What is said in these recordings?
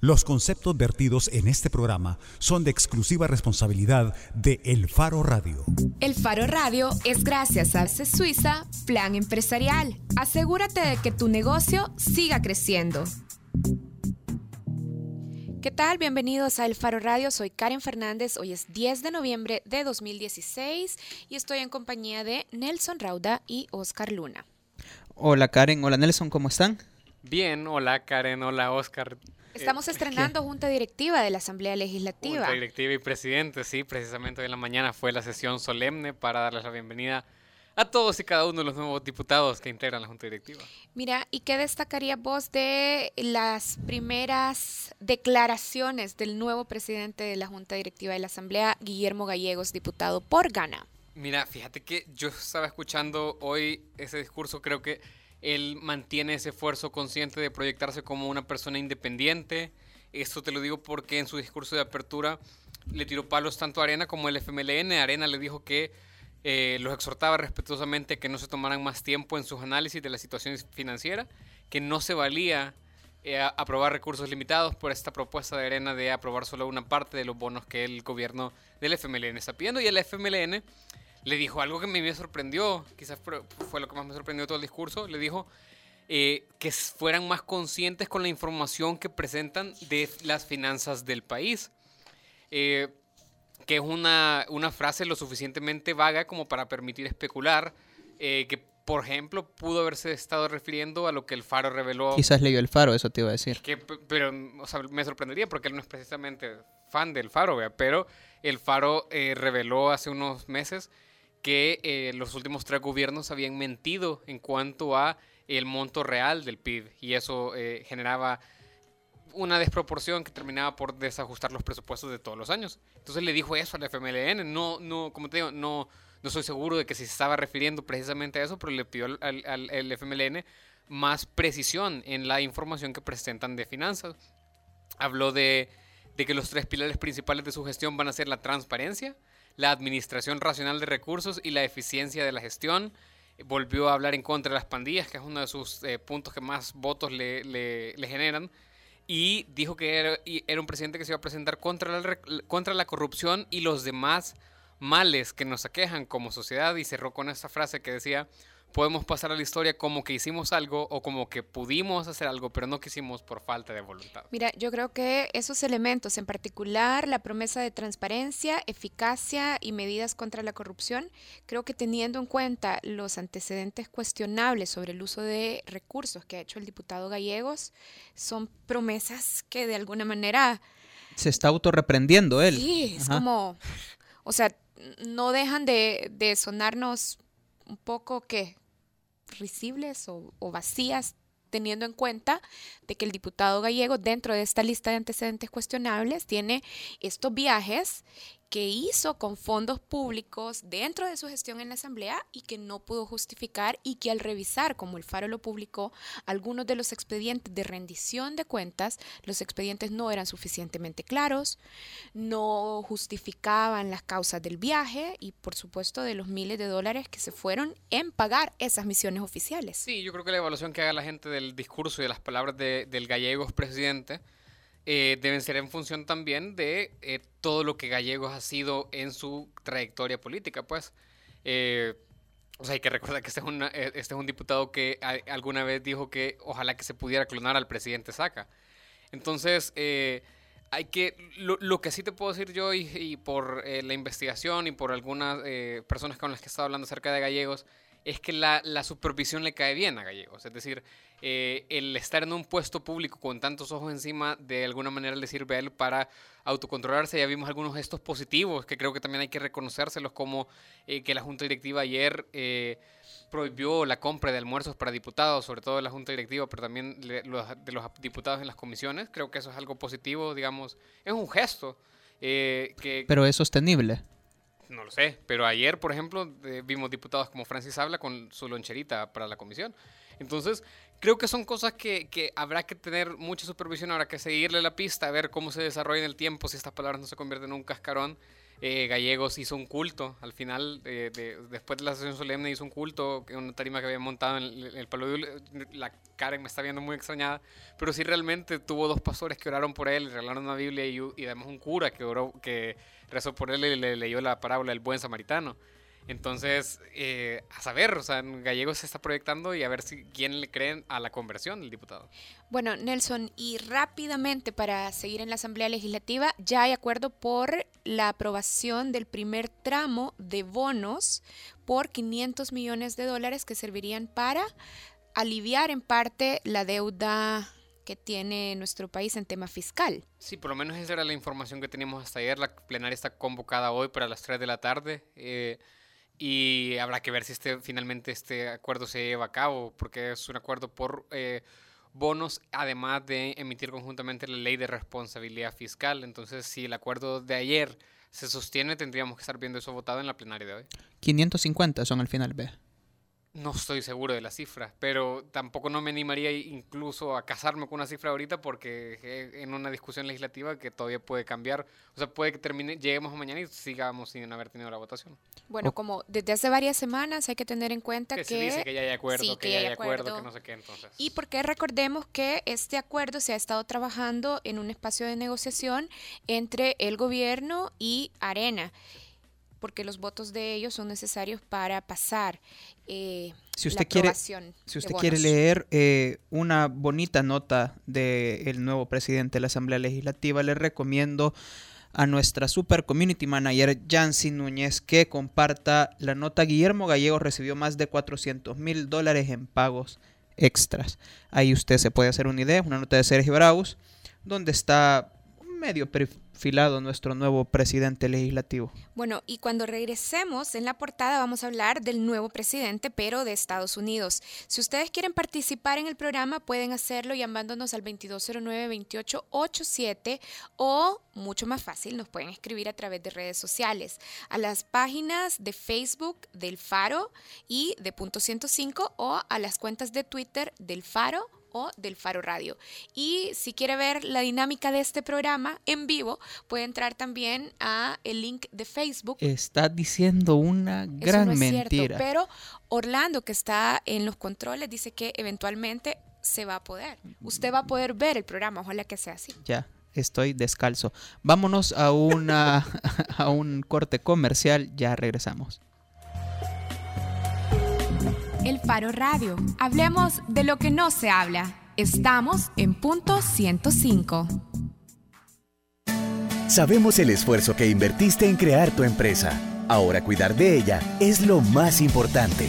Los conceptos vertidos en este programa son de exclusiva responsabilidad de El Faro Radio. El Faro Radio es gracias a CES Suiza Plan Empresarial. Asegúrate de que tu negocio siga creciendo. ¿Qué tal? Bienvenidos a El Faro Radio. Soy Karen Fernández. Hoy es 10 de noviembre de 2016 y estoy en compañía de Nelson Rauda y Oscar Luna. Hola Karen, hola Nelson, ¿cómo están? Bien, hola Karen, hola Oscar. Estamos estrenando junta directiva de la Asamblea Legislativa. Junta directiva y presidente, sí, precisamente hoy en la mañana fue la sesión solemne para darles la bienvenida a todos y cada uno de los nuevos diputados que integran la junta directiva. Mira, ¿y qué destacarías vos de las primeras declaraciones del nuevo presidente de la junta directiva de la Asamblea, Guillermo Gallegos, diputado por Gana? Mira, fíjate que yo estaba escuchando hoy ese discurso, creo que él mantiene ese esfuerzo consciente de proyectarse como una persona independiente. Esto te lo digo porque en su discurso de apertura le tiró palos tanto a Arena como el FMLN. Arena le dijo que eh, los exhortaba respetuosamente que no se tomaran más tiempo en sus análisis de la situación financiera, que no se valía eh, aprobar recursos limitados por esta propuesta de Arena de aprobar solo una parte de los bonos que el gobierno del FMLN está pidiendo. Y el FMLN le dijo algo que me sorprendió, quizás fue lo que más me sorprendió todo el discurso, le dijo eh, que fueran más conscientes con la información que presentan de las finanzas del país. Eh, que es una, una, frase lo suficientemente vaga como para permitir especular eh, que, por ejemplo, pudo haberse estado refiriendo a lo que el Faro reveló. Quizás leyó el Faro, eso te iba a decir. Que, pero me sorprendería porque él no es precisamente fan del Faro, pero el Faro reveló hace unos meses que eh, los últimos tres gobiernos habían mentido en cuanto a el monto real del PIB y eso eh, generaba una desproporción que terminaba por desajustar los presupuestos de todos los años. Entonces le dijo eso al FMLN, no, no, como te digo, no, no soy seguro de que se estaba refiriendo precisamente a eso, pero le pidió al, al FMLN más precisión en la información que presentan de finanzas. Habló de, de que los tres pilares principales de su gestión van a ser la transparencia, la administración racional de recursos y la eficiencia de la gestión. Volvió a hablar en contra de las pandillas, que es uno de sus eh, puntos que más votos le, generan. Y dijo que era, un presidente que se iba a presentar contra la, contra la corrupción y los demás males que nos aquejan como sociedad. Y cerró con esta frase que decía, podemos pasar a la historia como que hicimos algo o como que pudimos hacer algo, pero no quisimos por falta de voluntad. Mira, yo creo que esos elementos, en particular la promesa de transparencia, eficacia y medidas contra la corrupción, creo que teniendo en cuenta los antecedentes cuestionables sobre el uso de recursos que ha hecho el diputado Gallegos, son promesas que de alguna manera... Se está autorreprendiendo él. Sí, es como, o sea, no dejan de, de sonarnos un poco que risibles o, o, vacías teniendo en cuenta de que el diputado gallego dentro de esta lista de antecedentes cuestionables tiene estos viajes que hizo con fondos públicos dentro de su gestión en la Asamblea y que no pudo justificar y que al revisar, como el Faro lo publicó, algunos de los expedientes de rendición de cuentas, los expedientes no eran suficientemente claros, no justificaban las causas del viaje y por supuesto de los miles de dólares que se fueron en pagar esas misiones oficiales. Sí, yo creo que la evaluación que haga la gente del discurso y de las palabras del gallego presidente eh, deben ser en función también de eh, todo lo que Gallegos ha sido en su trayectoria política, pues. Eh, o sea, hay que recordar que este es, este es un diputado que alguna vez dijo que ojalá que se pudiera clonar al presidente Saca. Entonces, hay que, lo, que sí te puedo decir yo y, por la investigación y por algunas personas con las que he estado hablando acerca de Gallegos, es que la, la supervisión le cae bien a Gallegos. Es decir, eh, el estar en un puesto público con tantos ojos encima, de alguna manera le sirve a él para autocontrolarse. Ya vimos algunos gestos positivos que creo que también hay que reconocérselos, como eh, que la Junta Directiva ayer eh, prohibió la compra de almuerzos para diputados, sobre todo de la Junta Directiva, pero también de los, diputados en las comisiones. Creo que eso es algo positivo, digamos, es un gesto. que, pero es sostenible. No lo sé, pero ayer, por ejemplo, vimos diputados como Francis Habla con su loncherita para la comisión. Entonces, creo que son cosas que, que, habrá que tener mucha supervisión, habrá que seguirle la pista, a ver cómo se desarrolla en el tiempo, si estas palabras no se convierten en un cascarón. Eh, Gallegos hizo un culto. Al final, eh, de- después de la sesión solemne, hizo un culto, una tarima que había montado en el, en el Palo de La Karen me está viendo muy extrañada, pero sí realmente tuvo dos pastores que oraron por él, regalaron una Biblia y, y además un cura que, oró, que rezó por él y le leyó la parábola del buen samaritano. Entonces, eh, a saber, o sea, en Gallegos se está proyectando y a ver si quién le creen a la conversión del diputado. Bueno, Nelson, y rápidamente para seguir en la Asamblea Legislativa, ya hay acuerdo por la aprobación del primer tramo de bonos por 500 millones de dólares que servirían para aliviar en parte la deuda que tiene nuestro país en tema fiscal. Sí, por lo menos esa era la información que teníamos hasta ayer. La plenaria está convocada hoy para las 3 de la tarde. eh, y habrá que ver si este, finalmente este acuerdo se lleva a cabo, porque es un acuerdo por eh, bonos, además de emitir conjuntamente la ley de responsabilidad fiscal. Entonces, si el acuerdo de ayer se sostiene, tendríamos que estar viendo eso votado en la plenaria de hoy. 550 son al final, ve. No estoy seguro de la cifra, pero tampoco no me animaría incluso a casarme con una cifra ahorita porque eh, en una discusión legislativa que todavía puede cambiar, o sea, puede que termine, lleguemos mañana y sigamos sin haber tenido la votación. Bueno, como desde hace varias semanas hay que tener en cuenta Que que... se dice que ya hay acuerdo, sí, que, que ya hay acuerdo. que no sé qué, entonces. Y porque recordemos que este acuerdo se ha estado trabajando en un espacio de negociación entre el gobierno y Arena, porque los votos de ellos son necesarios para pasar eh, Si la usted quiere- aprobación Si usted quiere leer eh, una bonita nota del nuevo presidente de la Asamblea Legislativa, le recomiendo a nuestra super community manager Yancy Núñez que comparta la nota. Guillermo Gallego recibió más de 400 mil dólares en pagos extras. Ahí usted se puede hacer una idea, una nota de Sergio Braus, donde está medio perfilado nuestro nuevo presidente legislativo. Bueno, y cuando regresemos en la portada vamos a hablar del nuevo presidente, pero de Estados Unidos. Si ustedes quieren participar en el programa, pueden hacerlo llamándonos al 2209-2887 o, mucho más fácil, nos pueden escribir a través de redes sociales, a las páginas de Facebook del Faro y de Punto 105 o a las cuentas de Twitter del Faro o del Faro Radio. Y si quiere ver la dinámica de este programa en vivo, puede entrar también a el link de Facebook. Está diciendo una Eso gran no es mentira. cierto, pero Orlando, que está en los controles, dice que eventualmente se va a poder. Usted va a poder ver el programa, ojalá que sea así. Ya, estoy descalzo. Vámonos a una a un corte comercial, ya regresamos. El Faro Radio. Hablemos de lo que no se habla. Estamos en punto 105. Sabemos el esfuerzo que invertiste en crear tu empresa. Ahora cuidar de ella es lo más importante.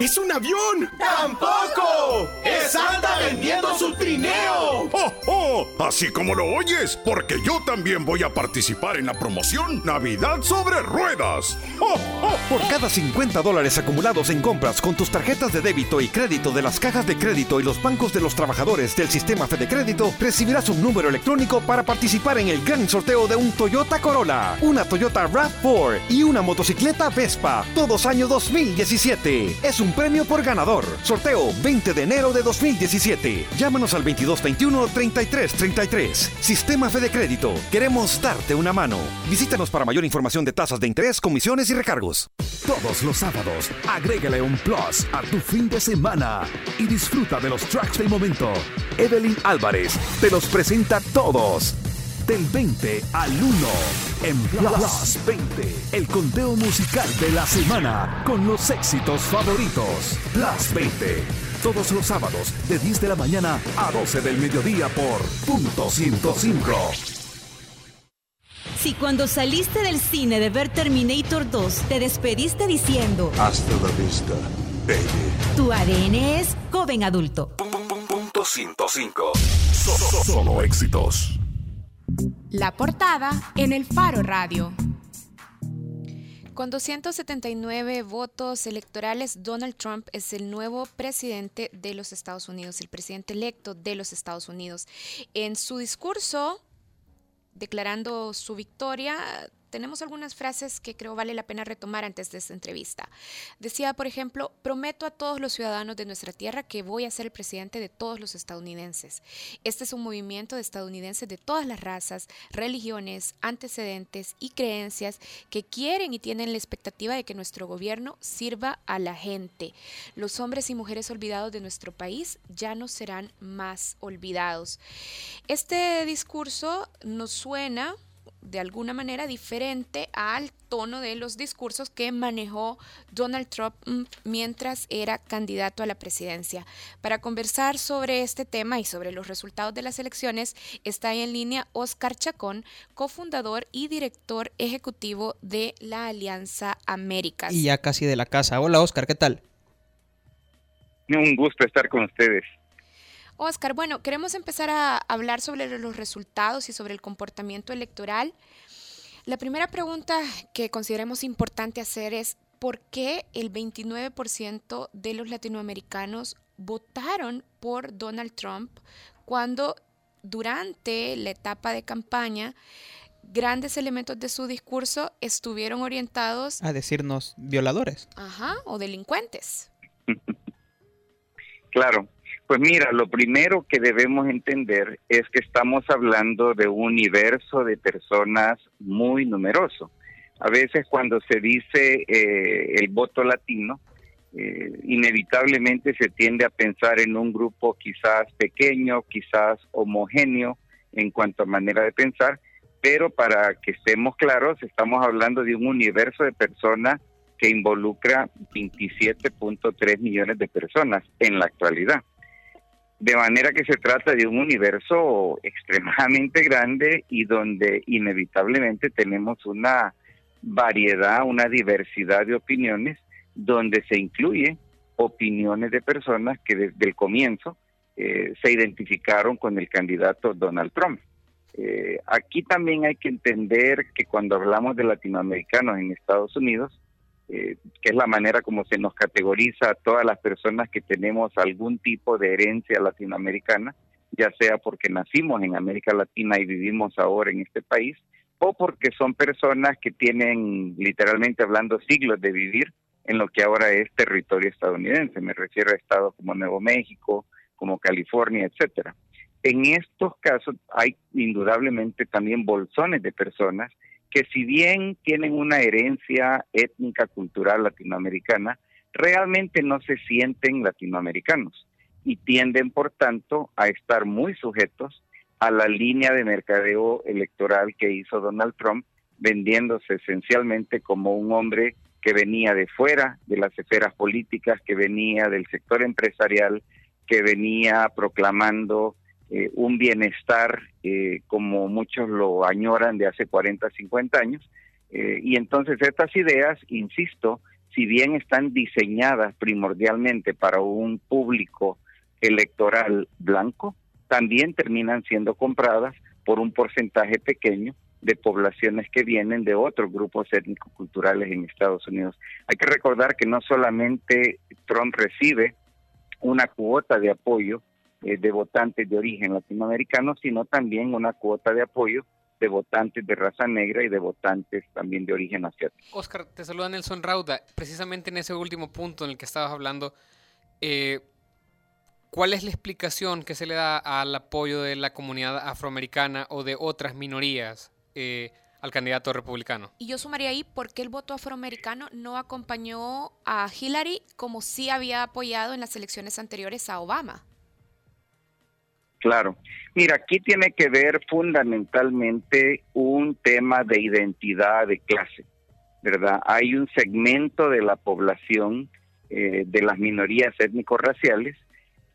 ¡Es un avión! ¡Tampoco! ¡Es Santa vendiendo su trineo! ¡Oh, oh! Así como lo oyes, porque yo también voy a participar en la promoción Navidad sobre Ruedas. ¡Oh, oh! Por cada 50 dólares acumulados en compras con tus tarjetas de débito y crédito de las cajas de crédito y los bancos de los trabajadores del sistema Fede Crédito, recibirás un número electrónico para participar en el gran sorteo de un Toyota Corolla, una Toyota RAV4 y una motocicleta Vespa, todos año 2017. Es un premio por ganador. Sorteo 20 de enero de 2017. Llámanos al 2221-3333. Sistema Fede Crédito. Queremos darte una mano. Visítanos para mayor información de tasas de interés, comisiones y recargos. Todos los sábados, agrégale un plus a tu fin de semana y disfruta de los tracks del momento. Evelyn Álvarez te los presenta todos. Del 20 al 1 en Plus 20, el conteo musical de la semana con los éxitos favoritos. Plus 20, todos los sábados de 10 de la mañana a 12 del mediodía por punto 105. Si cuando saliste del cine de ver Terminator 2 te despediste diciendo Hasta la vista, baby. tu ADN es joven adulto. Punto 105. Solo éxitos. La portada en el Faro Radio. Con 279 votos electorales, Donald Trump es el nuevo presidente de los Estados Unidos, el presidente electo de los Estados Unidos. En su discurso, declarando su victoria, tenemos algunas frases que creo vale la pena retomar antes de esta entrevista. Decía, por ejemplo, prometo a todos los ciudadanos de nuestra tierra que voy a ser el presidente de todos los estadounidenses. Este es un movimiento de estadounidenses de todas las razas, religiones, antecedentes y creencias que quieren y tienen la expectativa de que nuestro gobierno sirva a la gente. Los hombres y mujeres olvidados de nuestro país ya no serán más olvidados. Este discurso nos suena de alguna manera diferente al tono de los discursos que manejó Donald Trump mm, mientras era candidato a la presidencia. Para conversar sobre este tema y sobre los resultados de las elecciones, está en línea Oscar Chacón, cofundador y director ejecutivo de la Alianza Américas. Y ya casi de la casa. Hola Oscar, ¿qué tal? Un gusto estar con ustedes. Oscar, bueno, queremos empezar a hablar sobre los resultados y sobre el comportamiento electoral. La primera pregunta que consideramos importante hacer es, ¿por qué el 29% de los latinoamericanos votaron por Donald Trump cuando durante la etapa de campaña grandes elementos de su discurso estuvieron orientados a decirnos violadores. Ajá, o delincuentes. Claro, pues mira, lo primero que debemos entender es que estamos hablando de un universo de personas muy numeroso. A veces cuando se dice eh, el voto latino, eh, inevitablemente se tiende a pensar en un grupo quizás pequeño, quizás homogéneo en cuanto a manera de pensar, pero para que estemos claros, estamos hablando de un universo de personas que involucra 27.3 millones de personas en la actualidad. De manera que se trata de un universo extremadamente grande y donde inevitablemente tenemos una variedad, una diversidad de opiniones, donde se incluye opiniones de personas que desde el comienzo eh, se identificaron con el candidato Donald Trump. Eh, aquí también hay que entender que cuando hablamos de latinoamericanos en Estados Unidos, eh, que es la manera como se nos categoriza a todas las personas que tenemos algún tipo de herencia latinoamericana, ya sea porque nacimos en América Latina y vivimos ahora en este país, o porque son personas que tienen, literalmente hablando, siglos de vivir en lo que ahora es territorio estadounidense. Me refiero a estados como Nuevo México, como California, etcétera. En estos casos hay indudablemente también bolsones de personas que si bien tienen una herencia étnica, cultural latinoamericana, realmente no se sienten latinoamericanos y tienden, por tanto, a estar muy sujetos a la línea de mercadeo electoral que hizo Donald Trump, vendiéndose esencialmente como un hombre que venía de fuera de las esferas políticas, que venía del sector empresarial, que venía proclamando eh, un bienestar eh, como muchos lo añoran de hace 40, 50 años. Eh, y entonces estas ideas, insisto, si bien están diseñadas primordialmente para un público electoral blanco, también terminan siendo compradas por un porcentaje pequeño de poblaciones que vienen de otros grupos étnico-culturales en Estados Unidos. Hay que recordar que no solamente Trump recibe una cuota de apoyo eh, de votantes de origen latinoamericano, sino también una cuota de apoyo de votantes de raza negra y de votantes también de origen asiático. Oscar, te saluda Nelson Rauda. Precisamente en ese último punto en el que estabas hablando, eh, ¿cuál es la explicación que se le da al apoyo de la comunidad afroamericana o de otras minorías eh, al candidato republicano? Y yo sumaría ahí por qué el voto afroamericano no acompañó a Hillary como sí había apoyado en las elecciones anteriores a Obama. Claro. Mira, aquí tiene que ver fundamentalmente un tema de identidad de clase, ¿verdad? Hay un segmento de la población eh, de las minorías étnico-raciales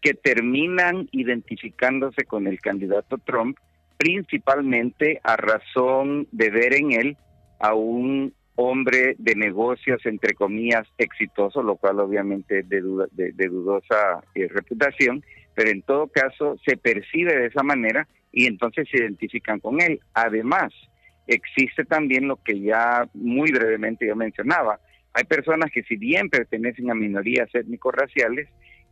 que terminan identificándose con el candidato Trump principalmente a razón de ver en él a un hombre de negocios, entre comillas, exitoso, lo cual obviamente es de, de, dudosa eh, reputación, pero en todo caso se percibe de esa manera y entonces se identifican con él. Además, existe también lo que ya muy brevemente yo mencionaba. Hay personas que si bien pertenecen a minorías étnico-raciales,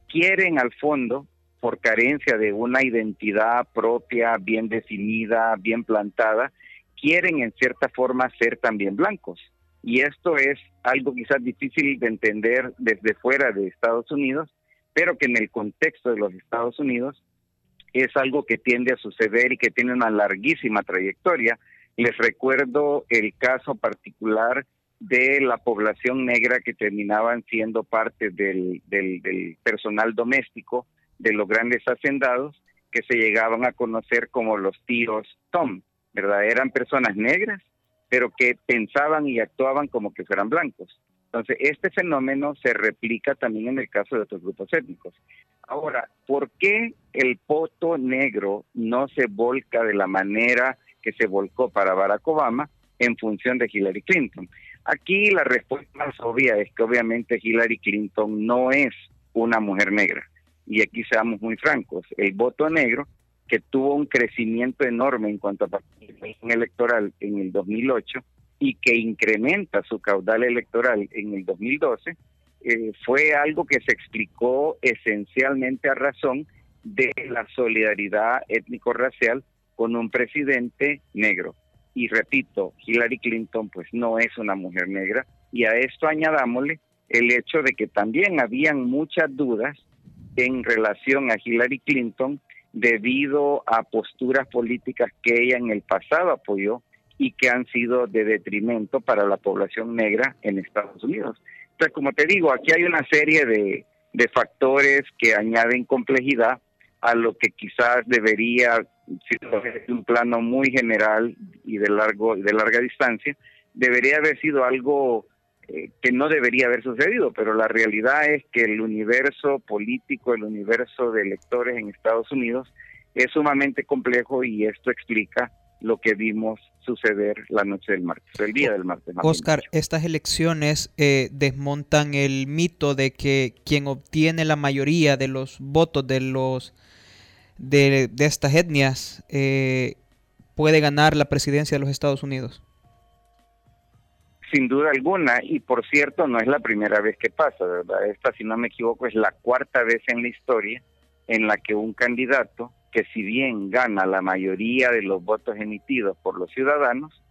quieren al fondo, por carencia de una identidad propia, bien definida, bien plantada, quieren en cierta forma ser también blancos. Y esto es algo quizás difícil de entender desde fuera de Estados Unidos, pero que en el contexto de los Estados Unidos es algo que tiende a suceder y que tiene una larguísima trayectoria. Les recuerdo el caso particular de la población negra que terminaban siendo parte del, personal doméstico de los grandes hacendados que se llegaban a conocer como los tíos Tom, ¿verdad? Eran personas negras, pero que pensaban y actuaban como que fueran blancos. Entonces, este fenómeno se replica también en el caso de otros grupos étnicos. Ahora, ¿por qué el voto negro no se volca de la manera que se volcó para Barack Obama en función de Hillary Clinton? Aquí la respuesta más obvia es que obviamente Hillary Clinton no es una mujer negra. Y aquí seamos muy francos, el voto negro, que tuvo un crecimiento enorme en cuanto a participación electoral en el 2008 y que incrementa su caudal electoral en el 2012, eh, fue algo que se explicó esencialmente a razón de la solidaridad étnico-racial con un presidente negro. Y repito, Hillary Clinton pues no es una mujer negra y a esto añadámosle el hecho de que también habían muchas dudas en relación a Hillary Clinton debido a posturas políticas que ella en el pasado apoyó y que han sido de detrimento para la población negra en Estados Unidos. Entonces, como te digo, aquí hay una serie de, de factores que añaden complejidad a lo que quizás debería si un plano muy general y de largo de larga distancia, debería haber sido algo eh, que no debería haber sucedido, pero la realidad es que el universo político, el universo de electores en Estados Unidos es sumamente complejo y esto explica lo que vimos suceder la noche del martes, el día del martes. Oscar, estas elecciones eh, desmontan el mito de que quien obtiene la mayoría de los votos de los de, estas etnias eh, puede ganar la presidencia de los Estados Unidos? Sin duda alguna, y por cierto, no es la primera vez que pasa, ¿verdad? Esta, si no me equivoco, es la cuarta vez en la historia en la que un candidato, que si bien gana la mayoría de los votos emitidos por los ciudadanos,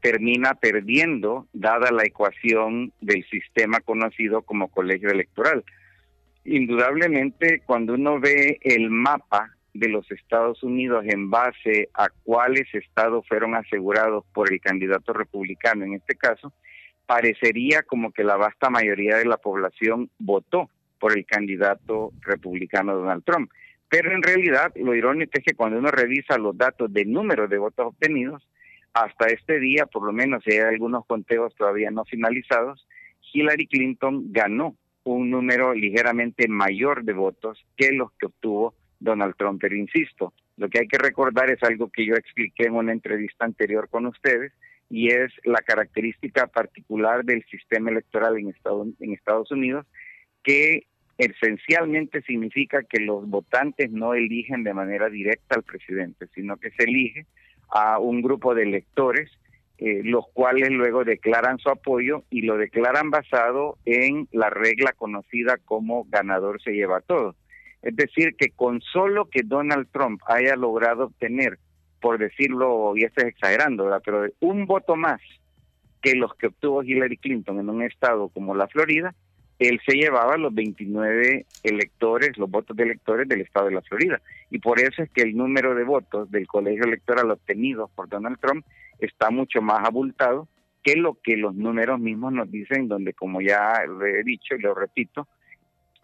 termina perdiendo, dada la ecuación del sistema conocido como colegio electoral. Indudablemente, cuando uno ve el mapa de los Estados Unidos en base a cuáles estados fueron asegurados por el candidato republicano en este caso, parecería como que la vasta mayoría de la población votó por el candidato republicano Donald Trump. Pero en realidad lo irónico es que cuando uno revisa los datos del número de votos obtenidos, hasta este día, por lo menos si hay algunos conteos todavía no finalizados, Hillary Clinton ganó un número ligeramente mayor de votos que los que obtuvo Donald Trump. Pero insisto, lo que hay que recordar es algo que yo expliqué en una entrevista anterior con ustedes y es la característica particular del sistema electoral en Estados, en Estados Unidos que esencialmente significa que los votantes no eligen de manera directa al presidente, sino que se elige a un grupo de electores, eh, los cuales luego declaran su apoyo y lo declaran basado en la regla conocida como ganador se lleva todo. Es decir, que con solo que Donald Trump haya logrado obtener, por decirlo, y esto es exagerando, ¿verdad? pero un voto más que los que obtuvo Hillary Clinton en un estado como la Florida, él se llevaba los 29 electores, los votos de electores del estado de la Florida. Y por eso es que el número de votos del colegio electoral obtenidos por Donald Trump está mucho más abultado que lo que los números mismos nos dicen, donde como ya he dicho y lo repito,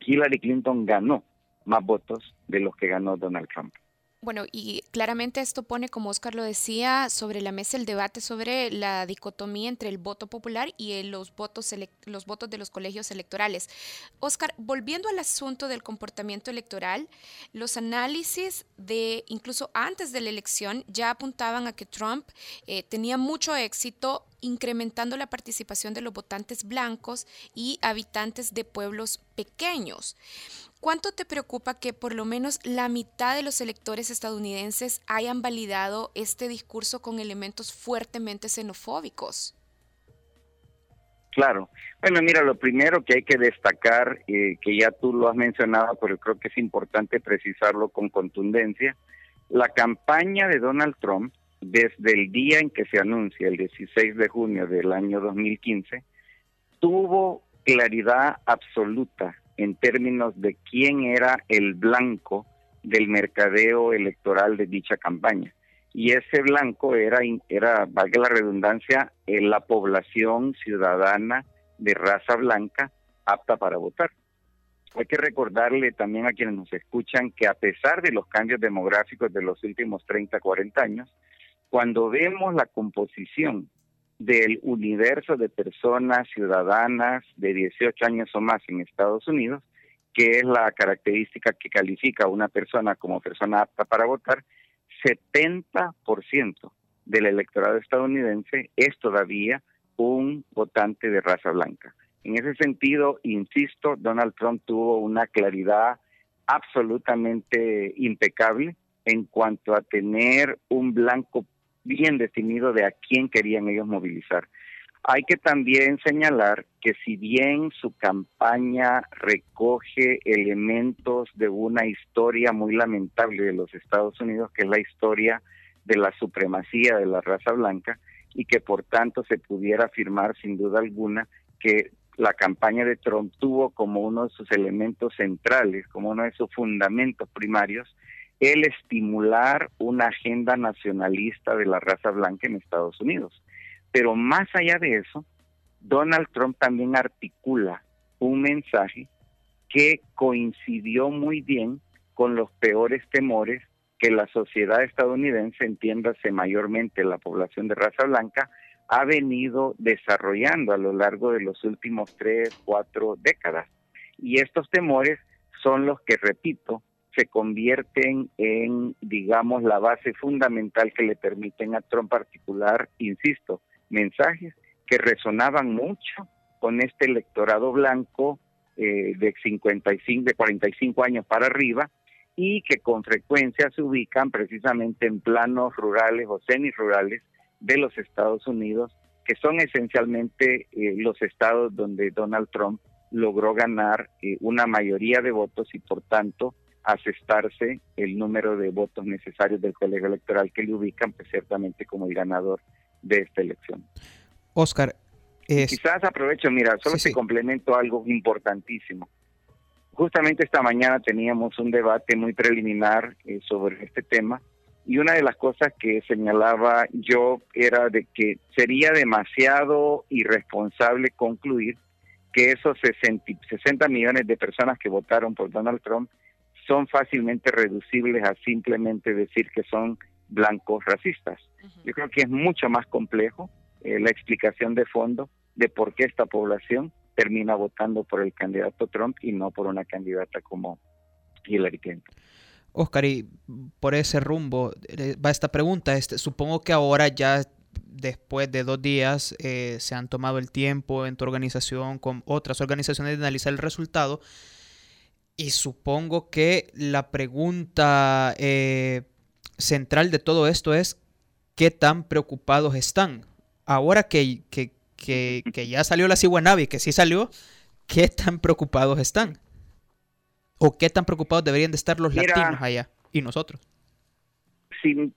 Hillary Clinton ganó más votos de los que ganó Donald Trump. Bueno, y claramente esto pone, como Oscar lo decía, sobre la mesa el debate sobre la dicotomía entre el voto popular y los votos, los votos de los colegios electorales. Oscar, volviendo al asunto del comportamiento electoral, los análisis de incluso antes de la elección ya apuntaban a que Trump eh, tenía mucho éxito incrementando la participación de los votantes blancos y habitantes de pueblos pequeños. ¿Cuánto te preocupa que por lo menos la mitad de los electores estadounidenses hayan validado este discurso con elementos fuertemente xenofóbicos? Claro. Bueno, mira, lo primero que hay que destacar, eh, que ya tú lo has mencionado, pero creo que es importante precisarlo con contundencia, la campaña de Donald Trump, desde el día en que se anuncia, el 16 de junio del año 2015, tuvo claridad absoluta en términos de quién era el blanco del mercadeo electoral de dicha campaña y ese blanco era, era valga la redundancia, la población ciudadana de raza blanca apta para votar. Hay que recordarle también a quienes nos escuchan que a pesar de los cambios demográficos de los últimos 30, 40 años, cuando vemos la composición del universo de personas ciudadanas de 18 años o más en Estados Unidos, que es la característica que califica a una persona como persona apta para votar, 70% del electorado estadounidense es todavía un votante de raza blanca. En ese sentido, insisto, Donald Trump tuvo una claridad absolutamente impecable en cuanto a tener un blanco bien definido de a quién querían ellos movilizar. Hay que también señalar que si bien su campaña recoge elementos de una historia muy lamentable de los Estados Unidos, que es la historia de la supremacía de la raza blanca, y que por tanto se pudiera afirmar sin duda alguna que la campaña de Trump tuvo como uno de sus elementos centrales, como uno de sus fundamentos primarios, el estimular una agenda nacionalista de la raza blanca en Estados Unidos. Pero más allá de eso, Donald Trump también articula un mensaje que coincidió muy bien con los peores temores que la sociedad estadounidense, entiéndase mayormente la población de raza blanca, ha venido desarrollando a lo largo de los últimos tres, cuatro décadas. Y estos temores son los que, repito, se convierten en, digamos, la base fundamental que le permiten a Trump particular, insisto, mensajes que resonaban mucho con este electorado blanco eh, de 55, de 45 años para arriba y que con frecuencia se ubican precisamente en planos rurales o semi-rurales de los Estados Unidos, que son esencialmente eh, los estados donde Donald Trump logró ganar eh, una mayoría de votos y por tanto asestarse el número de votos necesarios del colegio electoral que le ubican pues, ciertamente como el ganador de esta elección. Oscar, quizás aprovecho, mira, solo se complemento algo importantísimo. Justamente esta mañana teníamos un debate muy preliminar eh, sobre este tema y una de las cosas que señalaba yo era de que sería demasiado irresponsable concluir que esos 60 millones de personas que votaron por Donald Trump son fácilmente reducibles a simplemente decir que son blancos racistas. Yo creo que es mucho más complejo eh, la explicación de fondo de por qué esta población termina votando por el candidato Trump y no por una candidata como Hillary Clinton. Oscar, y por ese rumbo eh, va esta pregunta. Este, supongo que ahora ya después de dos días eh, se han tomado el tiempo en tu organización con otras organizaciones de analizar el resultado. Y supongo que la pregunta central de todo esto es qué tan preocupados están. Ahora que, que, que, ya salió la Ciguanavi, que sí salió, ¿qué tan preocupados están? ¿O qué tan preocupados deberían de estar los latinos allá y nosotros? Sin,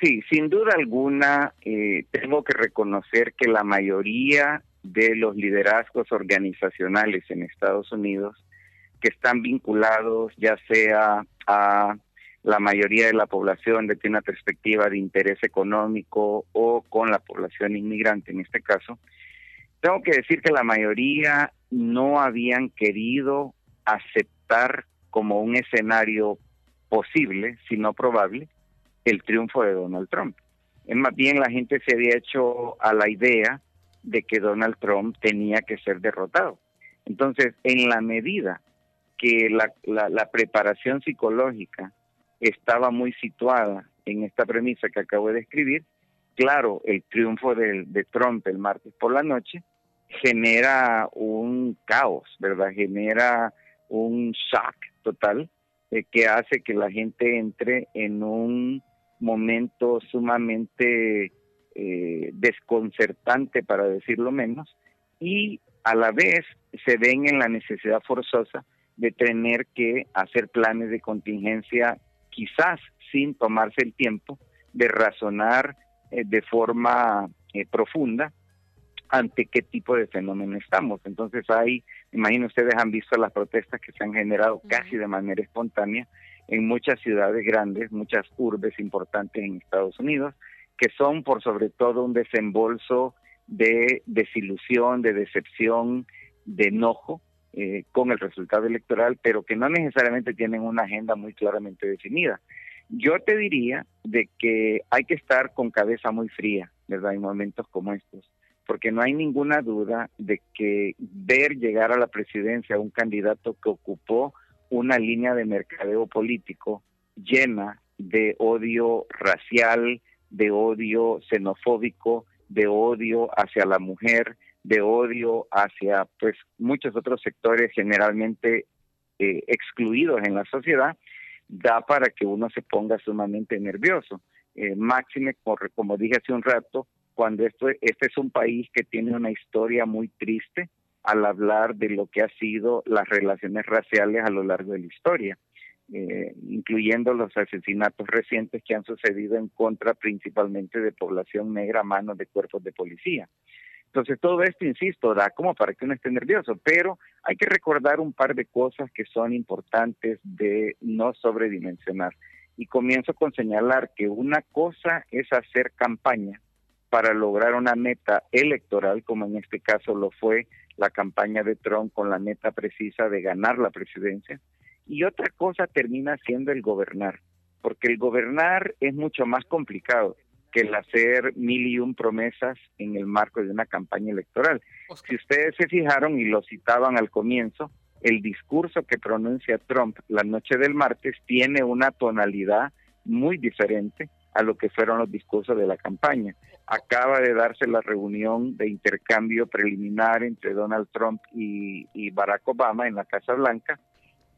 sí, sin duda alguna, eh, tengo que reconocer que la mayoría de los liderazgos organizacionales en Estados Unidos que están vinculados ya sea a la mayoría de la población de tiene una perspectiva de interés económico o con la población inmigrante en este caso, tengo que decir que la mayoría no habían querido aceptar como un escenario posible, si no probable, el triunfo de Donald Trump. Es más bien la gente se había hecho a la idea de que Donald Trump tenía que ser derrotado. Entonces, en la medida que la, la preparación psicológica estaba muy situada en esta premisa que acabo de escribir, claro, el triunfo de, de Trump el martes por la noche genera un caos, ¿verdad? Genera un shock total eh, que hace que la gente entre en un momento sumamente eh, desconcertante, para decirlo menos, y a la vez se ven en la necesidad forzosa de tener que hacer planes de contingencia, quizás sin tomarse el tiempo de razonar eh, de forma profunda ante qué tipo de fenómeno estamos. Entonces hay, imagino ustedes han visto las protestas que se han generado casi de manera espontánea en muchas ciudades grandes, muchas urbes importantes en Estados Unidos, que son por sobre todo un desembolso de desilusión, de decepción, de enojo eh, con el resultado electoral, pero que no necesariamente tienen una agenda muy claramente definida. Yo te diría de que hay que estar con cabeza muy fría, ¿verdad? En momentos como estos porque no hay ninguna duda de que ver llegar a la presidencia un candidato que ocupó una línea de mercadeo político llena de odio racial, de odio xenofóbico, de odio hacia la mujer, de odio hacia pues muchos otros sectores generalmente eh, excluidos en la sociedad, da para que uno se ponga sumamente nervioso. Eh, máxime, como dije hace un rato, cuando esto, este es un país que tiene una historia muy triste al hablar de lo que ha sido las relaciones raciales a lo largo de la historia, eh, incluyendo los asesinatos recientes que han sucedido en contra principalmente de población negra a manos de cuerpos de policía. Entonces todo esto, insisto, da como para que uno esté nervioso, pero hay que recordar un par de cosas que son importantes de no sobredimensionar. Y comienzo con señalar que una cosa es hacer campaña para lograr una meta electoral, como en este caso lo fue la campaña de Trump con la meta precisa de ganar la presidencia. Y otra cosa termina siendo el gobernar, porque el gobernar es mucho más complicado que el hacer mil y un promesas en el marco de una campaña electoral. Si ustedes se fijaron y lo citaban al comienzo, el discurso que pronuncia Trump la noche del martes tiene una tonalidad muy diferente a lo que fueron los discursos de la campaña. Acaba de darse la reunión de intercambio preliminar entre Donald Trump y, Barack Obama en la Casa Blanca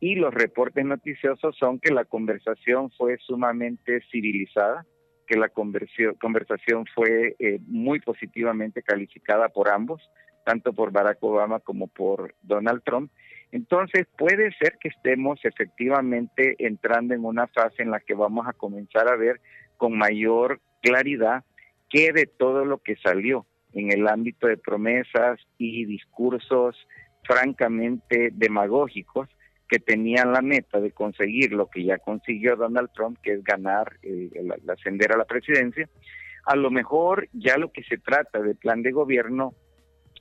y los reportes noticiosos son que la conversación fue sumamente civilizada, que la conversación fue eh, muy positivamente calificada por ambos, tanto por Barack Obama como por Donald Trump. Entonces puede ser que estemos efectivamente entrando en una fase en la que vamos a comenzar a ver con mayor claridad que de todo lo que salió en el ámbito de promesas y discursos francamente demagógicos que tenían la meta de conseguir lo que ya consiguió Donald Trump, que es ganar, eh, ascender a la presidencia, a lo mejor ya lo que se trata de plan de gobierno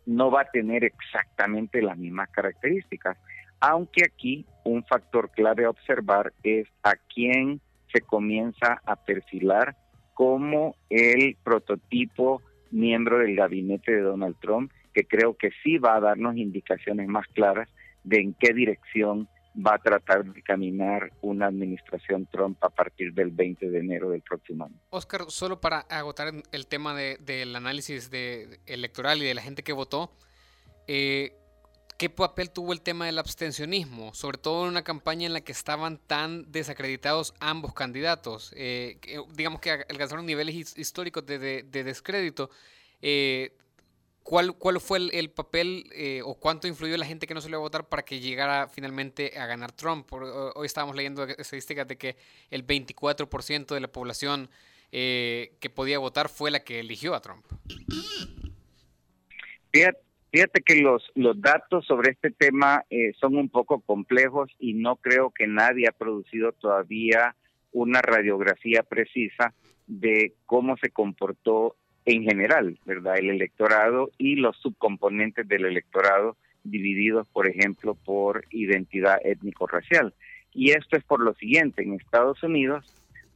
no va a tener exactamente las mismas características, aunque aquí un factor clave a observar es a quién se comienza a perfilar como el prototipo miembro del gabinete de Donald Trump, que creo que sí va a darnos indicaciones más claras de en qué dirección va a tratar de caminar una administración Trump a partir del 20 de enero del próximo año. Oscar, solo para agotar el tema del análisis de, electoral y de la gente que votó, eh, ¿Qué papel tuvo el tema del abstencionismo? Sobre todo en una campaña en la que estaban tan desacreditados ambos candidatos. Eh, digamos que alcanzaron niveles históricos de, descrédito. Eh, ¿cuál, ¿Cuál fue el, papel eh, o cuánto influyó la gente que no se le iba a votar para que llegara finalmente a ganar Trump? hoy estábamos leyendo estadísticas de que el 24% de la población que podía votar fue la que eligió a Trump. Fíjate, Fíjate que los, los datos sobre este tema eh, son un poco complejos y no creo que nadie ha producido todavía una radiografía precisa de cómo se comportó en general, ¿verdad? El electorado y los subcomponentes del electorado divididos, por ejemplo, por identidad étnico-racial. Y esto es por lo siguiente, en Estados Unidos,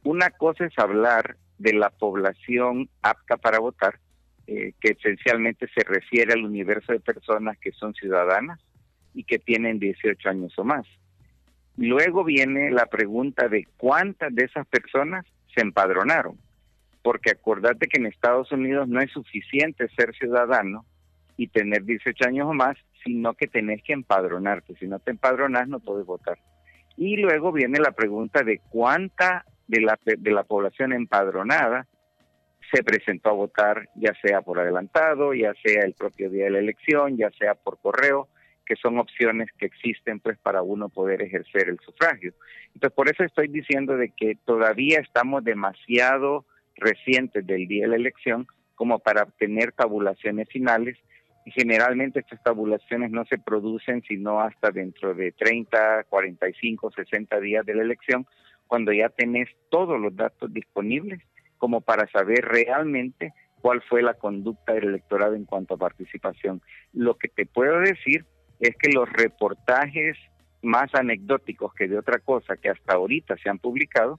una cosa es hablar de la población apta para votar eh, que esencialmente se refiere al universo de personas que son ciudadanas y que tienen 18 años o más. Luego viene la pregunta de cuántas de esas personas se empadronaron. Porque acordate que en Estados Unidos no es suficiente ser ciudadano y tener 18 años o más, sino que tenés que empadronarte. Si no te empadronas, no puedes votar. Y luego viene la pregunta de cuánta de la, de la población empadronada se presentó a votar, ya sea por adelantado, ya sea el propio día de la elección, ya sea por correo, que son opciones que existen pues para uno poder ejercer el sufragio. Entonces, por eso estoy diciendo de que todavía estamos demasiado recientes del día de la elección como para obtener tabulaciones finales y generalmente estas tabulaciones no se producen sino hasta dentro de 30, 45, 60 días de la elección, cuando ya tenés todos los datos disponibles como para saber realmente cuál fue la conducta del electorado en cuanto a participación. Lo que te puedo decir es que los reportajes más anecdóticos que de otra cosa que hasta ahorita se han publicado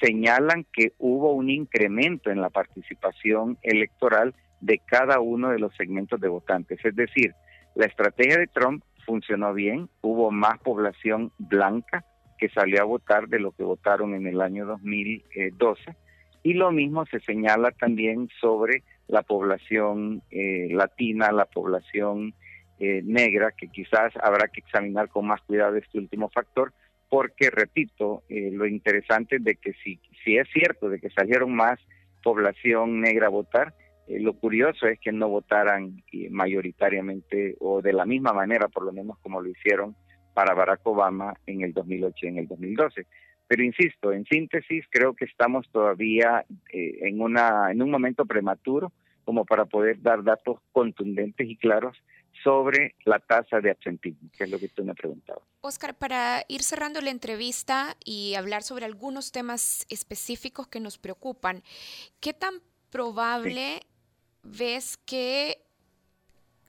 señalan que hubo un incremento en la participación electoral de cada uno de los segmentos de votantes. Es decir, la estrategia de Trump funcionó bien, hubo más población blanca que salió a votar de lo que votaron en el año 2012 y lo mismo se señala también sobre la población eh, latina, la población eh, negra, que quizás habrá que examinar con más cuidado este último factor, porque, repito, eh, lo interesante de que si, si es cierto de que salieron más población negra a votar, eh, lo curioso es que no votaran eh, mayoritariamente o de la misma manera, por lo menos como lo hicieron para Barack Obama en el 2008 y en el 2012. Pero insisto, en síntesis, creo que estamos todavía en, una, en un momento prematuro como para poder dar datos contundentes y claros sobre la tasa de absentismo, que es lo que tú me preguntabas. Oscar, para ir cerrando la entrevista y hablar sobre algunos temas específicos que nos preocupan, ¿qué tan probable ves que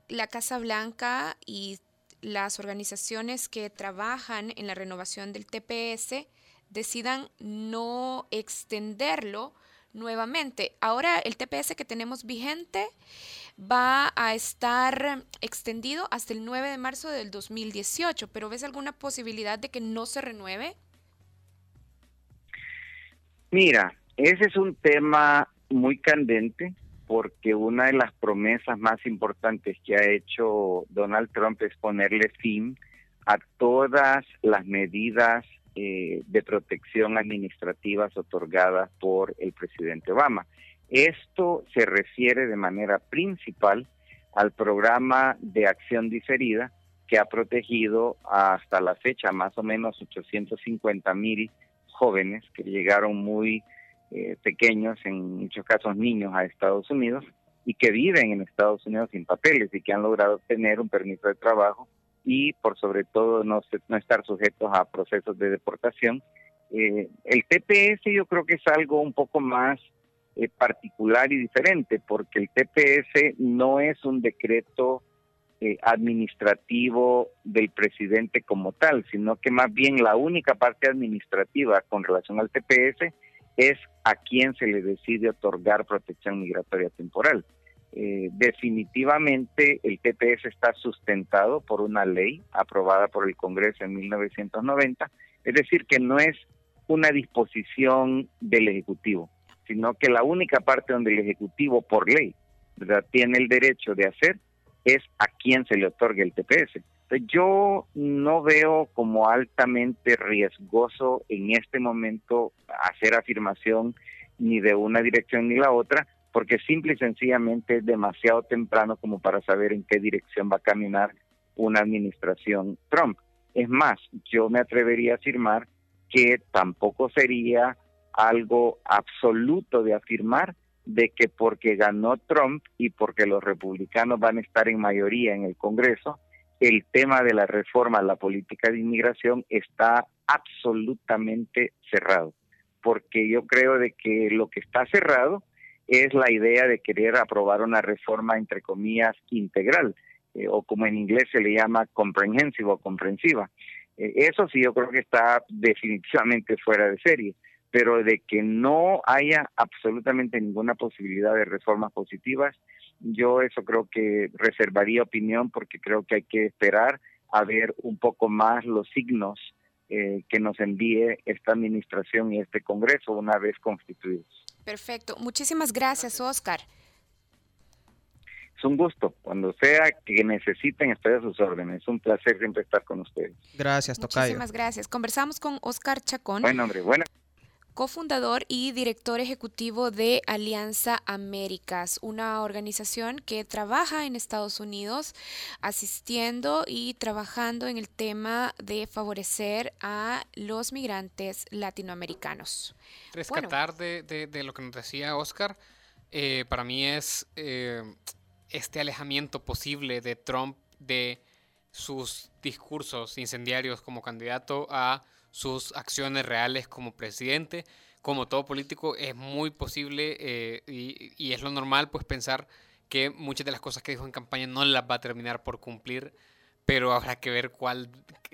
la Casa Blanca y las organizaciones que trabajan en la renovación del TPS decidan no extenderlo nuevamente. Ahora el TPS que tenemos vigente va a estar extendido hasta el 9 de marzo del 2018, pero ¿ves alguna posibilidad de que no se renueve? Mira, ese es un tema muy candente porque una de las promesas más importantes que ha hecho Donald Trump es ponerle fin a todas las medidas eh, de protección administrativas otorgadas por el presidente Obama. Esto se refiere de manera principal al programa de acción diferida que ha protegido hasta la fecha más o menos 850 mil jóvenes que llegaron muy eh, pequeños, en muchos casos niños, a Estados Unidos y que viven en Estados Unidos sin papeles y que han logrado tener un permiso de trabajo y por sobre todo no, no estar sujetos a procesos de deportación. Eh, el TPS yo creo que es algo un poco más eh, particular y diferente porque el TPS no es un decreto eh, administrativo del presidente como tal, sino que más bien la única parte administrativa con relación al TPS es a quién se le decide otorgar protección migratoria temporal. Eh, definitivamente el TPS está sustentado por una ley aprobada por el Congreso en 1990, es decir, que no es una disposición del Ejecutivo, sino que la única parte donde el Ejecutivo, por ley, tiene el derecho de hacer es a quién se le otorgue el TPS. yo no veo como altamente riesgoso en este momento hacer afirmación ni de una dirección ni la otra, porque simple y sencillamente es demasiado temprano como para saber en qué dirección va a caminar una administración Trump. Es más, yo me atrevería a afirmar que tampoco sería algo absoluto de afirmar de que porque ganó Trump y porque los republicanos van a estar en mayoría en el Congreso, el tema de la reforma a la política de inmigración está absolutamente cerrado. Porque yo creo de que lo que está cerrado es la idea de querer aprobar una reforma, entre comillas, integral, eh, o como en inglés se le llama comprehensive o comprensiva. Eh, eso sí, yo creo que está definitivamente fuera de serie, pero de que no haya absolutamente ninguna posibilidad de reformas positivas, yo eso creo que reservaría opinión porque creo que hay que esperar a ver un poco más los signos eh, que nos envíe esta administración y este Congreso una vez constituidos. Perfecto. Muchísimas gracias, Oscar. Es un gusto. Cuando sea que necesiten, estoy a sus órdenes. Es un placer siempre estar con ustedes. Gracias, Tocayo. Muchísimas gracias. Conversamos con Oscar Chacón. Buen hombre, buena. Cofundador y director ejecutivo de Alianza Américas, una organización que trabaja en Estados Unidos asistiendo y trabajando en el tema de favorecer a los migrantes latinoamericanos. Rescatar de, de- de lo que nos decía Oscar, eh, para mí es eh, este alejamiento posible de Trump de sus discursos incendiarios como candidato a sus acciones reales como presidente. Como todo político es muy posible eh, y, y es lo normal pues pensar que muchas de las cosas que dijo en campaña no las va a terminar por cumplir, pero habrá que ver cuál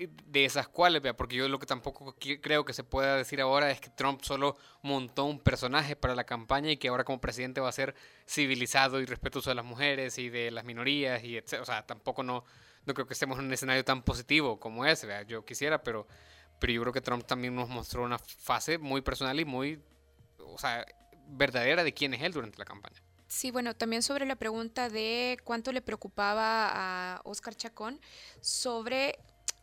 de esas cuáles, porque yo lo que tampoco creo que se pueda decir ahora es que Trump solo montó un personaje para la campaña y que ahora como presidente va a ser civilizado y respetuoso de las mujeres y de las minorías y etc. O sea, tampoco no, no creo que estemos en un escenario tan positivo como ese, yo quisiera, pero, pero yo creo que Trump también nos mostró una fase muy personal y muy, o sea, verdadera de quién es él durante la campaña. Sí, bueno, también sobre la pregunta de cuánto le preocupaba a Oscar Chacón sobre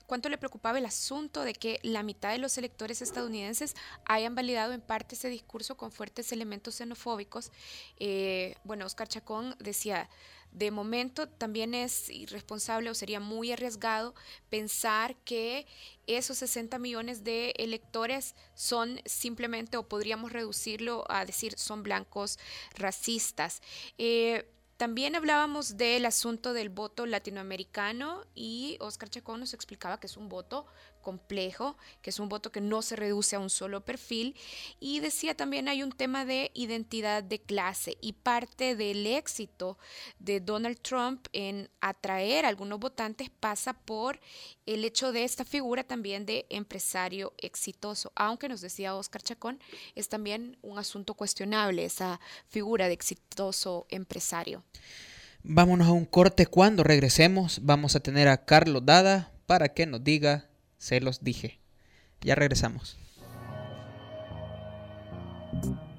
cuánto le preocupaba el asunto de que la mitad de los electores estadounidenses hayan validado en parte ese discurso con fuertes elementos xenofóbicos. Eh, bueno, Oscar Chacón decía, de momento también es irresponsable o sería muy arriesgado pensar que esos 60 millones de electores son simplemente, o podríamos reducirlo a decir, son blancos racistas. Eh, también hablábamos del asunto del voto latinoamericano y Oscar Chacón nos explicaba que es un voto complejo, que es un voto que no se reduce a un solo perfil y decía también hay un tema de identidad de clase y parte del éxito de Donald Trump en atraer a algunos votantes pasa por el hecho de esta figura también de empresario exitoso, aunque nos decía Oscar Chacón, es también un asunto cuestionable esa figura de exitoso empresario. Vámonos a un corte. Cuando regresemos, vamos a tener a Carlos Dada para que nos diga, se los dije. Ya regresamos.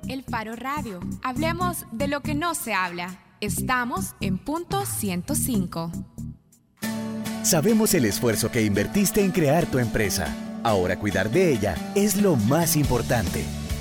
El Faro Radio. Hablemos de lo que no se habla. Estamos en punto 105. Sabemos el esfuerzo que invertiste en crear tu empresa. Ahora cuidar de ella es lo más importante.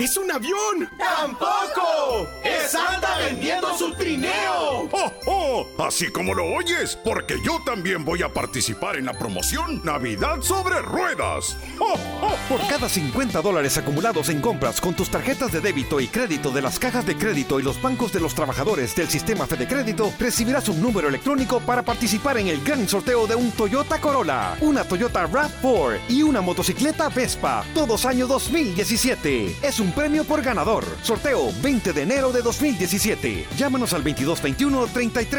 ¡Es un avión! ¡Tampoco! ¡Es Santa vendiendo su trineo! ¡Oh, oh! Así como lo oyes, porque yo también voy a participar en la promoción Navidad sobre Ruedas. Por cada 50 dólares acumulados en compras con tus tarjetas de débito y crédito de las cajas de crédito y los bancos de los trabajadores del sistema Fede Crédito, recibirás un número electrónico para participar en el gran sorteo de un Toyota Corolla, una Toyota RAV4 y una motocicleta Vespa, todos año 2017. Es un premio por ganador. Sorteo 20 de enero de 2017. Llámanos al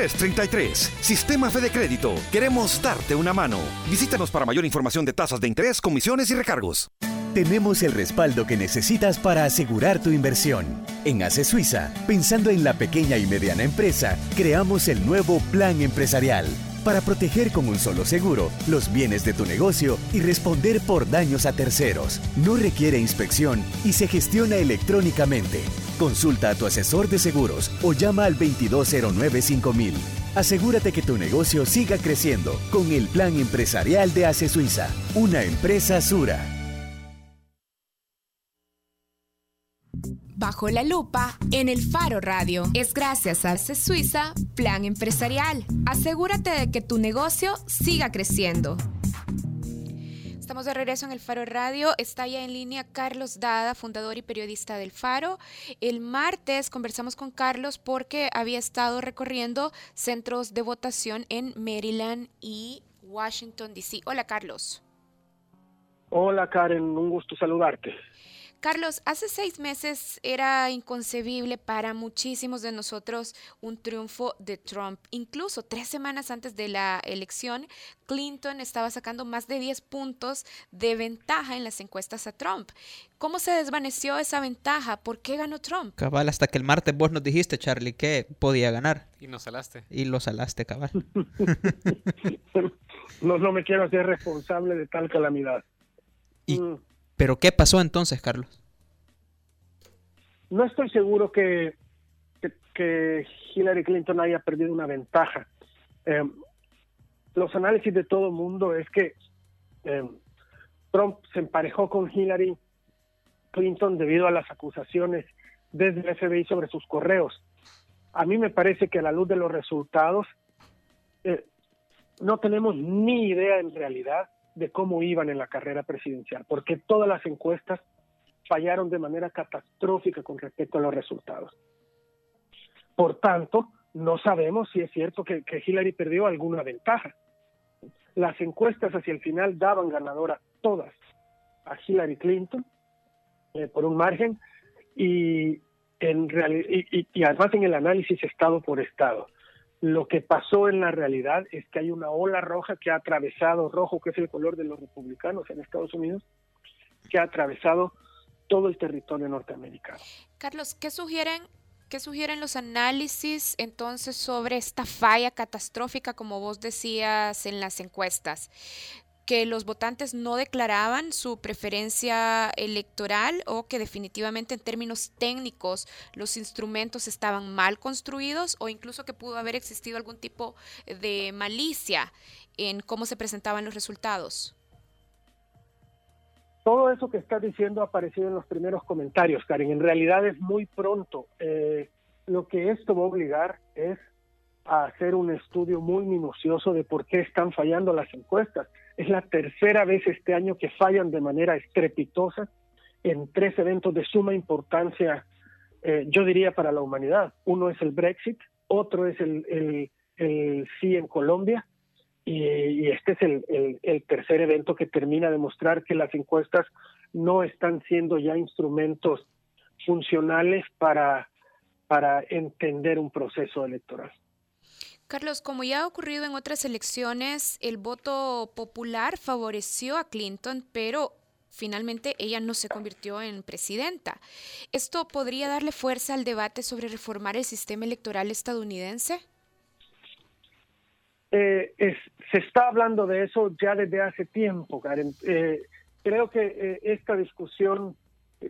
2221-3333. Sistema Fede Crédito. Queremos darte una mano. Visítanos para mayor información de tasas de interés, comisiones y recargos. Tenemos el respaldo que necesitas para asegurar tu inversión. En ACE Suiza, pensando en la pequeña y mediana empresa, creamos el nuevo Plan Empresarial para proteger con un solo seguro los bienes de tu negocio y responder por daños a terceros. No requiere inspección y se gestiona electrónicamente. Consulta a tu asesor de seguros o llama al 2209-5000. Asegúrate que tu negocio siga creciendo con el Plan Empresarial de ACE Suiza, una empresa Sura. Bajo la lupa en el Faro Radio. Es gracias a CE Suiza Plan Empresarial. Asegúrate de que tu negocio siga creciendo. Estamos de regreso en el Faro Radio. Está ya en línea Carlos Dada, fundador y periodista del Faro. El martes conversamos con Carlos porque había estado recorriendo centros de votación en Maryland y Washington, D.C. Hola, Carlos. Hola Karen, un gusto saludarte. Carlos, hace seis meses era inconcebible para muchísimos de nosotros un triunfo de Trump. Incluso tres semanas antes de la elección, Clinton estaba sacando más de 10 puntos de ventaja en las encuestas a Trump. ¿Cómo se desvaneció esa ventaja? ¿Por qué ganó Trump? Cabal, hasta que el martes vos nos dijiste, Charlie, que podía ganar. Y nos salaste. Y lo salaste, cabal. no, no me quiero hacer responsable de tal calamidad. ¿Y, mm. ¿Pero qué pasó entonces, Carlos? No estoy seguro que, que, Hillary Clinton haya perdido una ventaja. Eh, los análisis de todo el mundo es que eh, Trump se emparejó con Hillary Clinton debido a las acusaciones desde el FBI sobre sus correos. A mí me parece que a la luz de los resultados eh, no tenemos ni idea en realidad de cómo iban en la carrera presidencial, porque todas las encuestas fallaron de manera catastrófica con respecto a los resultados. Por tanto, no sabemos si es cierto que, Hillary perdió alguna ventaja. Las encuestas hacia el final daban ganadora todas a Hillary Clinton eh, por un margen y, en y además en el análisis estado por estado. Lo que pasó en la realidad es que hay una ola roja que ha atravesado, rojo que es el color de los republicanos en Estados Unidos, que ha atravesado todo el territorio norteamericano. Carlos, ¿qué sugieren, qué sugieren los análisis entonces sobre esta falla catastrófica, como vos decías en las encuestas? Que los votantes no declaraban su preferencia electoral o que definitivamente en términos técnicos los instrumentos estaban mal construidos o incluso que pudo haber existido algún tipo de malicia en cómo se presentaban los resultados. Todo eso que estás diciendo ha aparecido en los primeros comentarios, Karen. En realidad es muy pronto. Eh, lo que esto va a obligar es a hacer un estudio muy minucioso de por qué están fallando las encuestas. Es la tercera vez este año que fallan de manera estrepitosa en tres eventos de suma importancia, eh, yo diría, para la humanidad. Uno es el Brexit, otro es el, sí en Colombia y, este es el, el, tercer evento que termina de mostrar que las encuestas no están siendo ya instrumentos funcionales para, para entender un proceso electoral. Carlos, como ya ha ocurrido en otras elecciones, el voto popular favoreció a Clinton, pero finalmente ella no se convirtió en presidenta. ¿Esto podría darle fuerza al debate sobre reformar el sistema electoral estadounidense? Eh, se está hablando de eso ya desde hace tiempo, Karen. Eh, creo que eh, esta discusión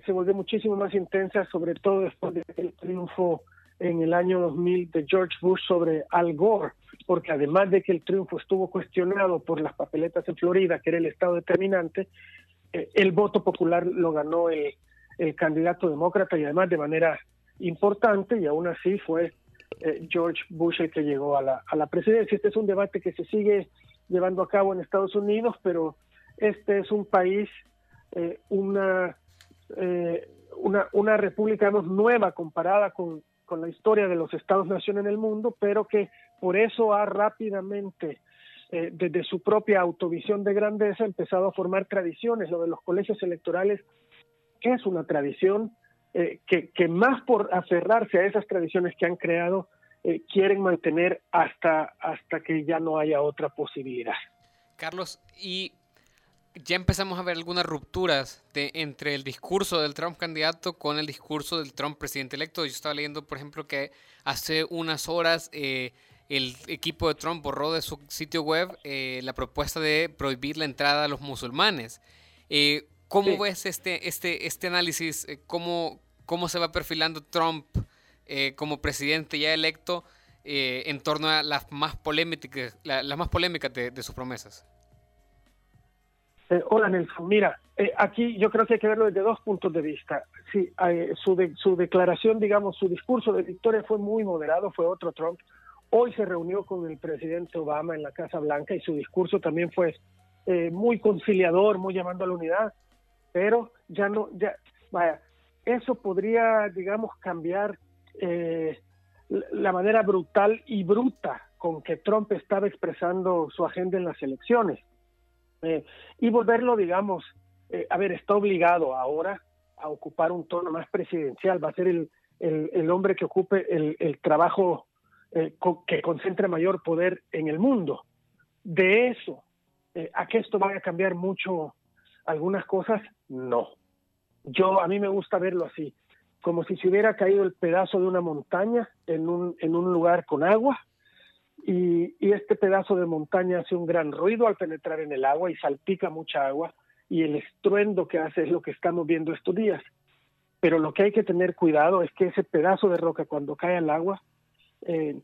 se volvió muchísimo más intensa, sobre todo después del triunfo en el año 2000 de George Bush sobre Al Gore, porque además de que el triunfo estuvo cuestionado por las papeletas en Florida, que era el estado determinante, eh, el voto popular lo ganó el, candidato demócrata y además de manera importante, y aún así fue eh, George Bush el que llegó a la, presidencia. Este es un debate que se sigue llevando a cabo en Estados Unidos, pero este es un país, eh, una, una, una república nueva comparada con, con la historia de los estados-nación en el mundo, pero que por eso ha rápidamente, eh, desde su propia autovisión de grandeza, empezado a formar tradiciones. Lo de los colegios electorales es una tradición eh, que, que, más por aferrarse a esas tradiciones que han creado, eh, quieren mantener hasta, hasta que ya no haya otra posibilidad. Carlos, y ya empezamos a ver algunas rupturas de, entre el discurso del Trump candidato con el discurso del Trump presidente electo. Yo estaba leyendo, por ejemplo, que hace unas horas eh, el equipo de Trump borró de su sitio web eh, la propuesta de prohibir la entrada a los musulmanes. Eh, ¿Cómo ves este, este, este análisis? ¿Cómo, ¿Cómo se va perfilando Trump como presidente ya electo en torno a las más polémicas, las más polémicas de sus promesas? Eh, hola Nelson, mira, eh, aquí yo creo que hay que verlo desde dos puntos de vista. Sí, eh, su, su declaración, digamos, su discurso de victoria fue muy moderado, fue otro Trump. Hoy se reunió con el presidente Obama en la Casa Blanca y su discurso también fue muy conciliador, muy llamando a la unidad, pero ya no, ya, vaya, eso podría, digamos, cambiar la manera brutal y bruta con que Trump estaba expresando su agenda en las elecciones. Eh, y volverlo, digamos, eh, a ver, está obligado ahora a ocupar un tono más presidencial, va a ser el, el, hombre que ocupe el, el trabajo que concentre mayor poder en el mundo. De eso, eh, a que esto vaya a cambiar mucho algunas cosas, no. Yo, a mí me gusta verlo así, como si se hubiera caído el pedazo de una montaña en un, en un lugar con agua y, este pedazo de montaña hace un gran ruido al penetrar en el agua y salpica mucha agua y el estruendo que hace es lo que estamos viendo estos días. Pero lo que hay que tener cuidado es que ese pedazo de roca cuando cae al agua eh,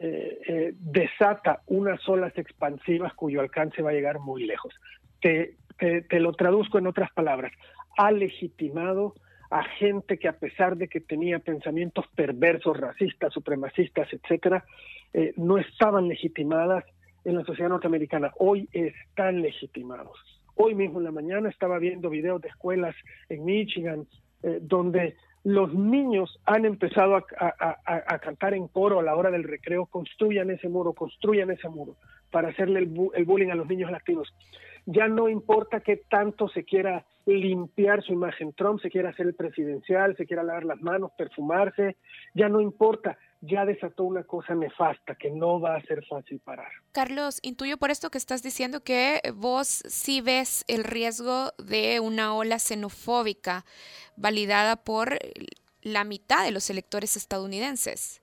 eh, eh, desata unas olas expansivas cuyo alcance va a llegar muy lejos. Te, te, lo traduzco en otras palabras. Ha legitimado a gente que a pesar de que tenía pensamientos perversos, racistas, supremacistas, etcétera, no estaban legitimadas en la sociedad norteamericana. Hoy están legitimados. Hoy mismo en la mañana estaba viendo videos de escuelas en Michigan donde los niños han empezado a, cantar en coro a la hora del recreo, construyan ese muro, construyan ese muro, para hacerle el, el, bullying a los niños latinos. Ya no importa que tanto se quiera limpiar su imagen, Trump se quiera hacer el presidencial, se quiera lavar las manos, perfumarse, ya no importa, ya desató una cosa nefasta que no va a ser fácil parar. Carlos, intuyo por esto que estás diciendo que vos sí ves el riesgo de una ola xenofóbica validada por la mitad de los electores estadounidenses.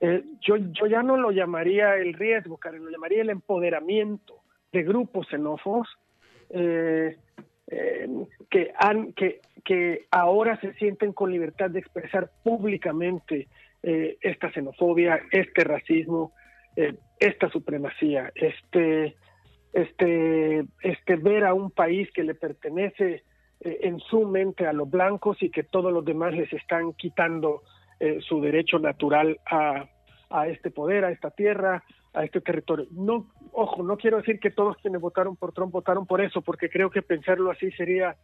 Eh, yo, yo ya no lo llamaría el riesgo, Karen, lo llamaría el empoderamiento de grupos xenófobos eh, eh, que, han, que, que ahora se sienten con libertad de expresar públicamente eh, esta xenofobia, este racismo, eh, esta supremacía, este, este, este ver a un país que le pertenece eh, en su mente a los blancos y que todos los demás les están quitando su derecho natural a, a este poder, a esta tierra, a este territorio. No, ojo, no quiero decir que todos quienes votaron por Trump votaron por eso, porque creo que pensarlo así sería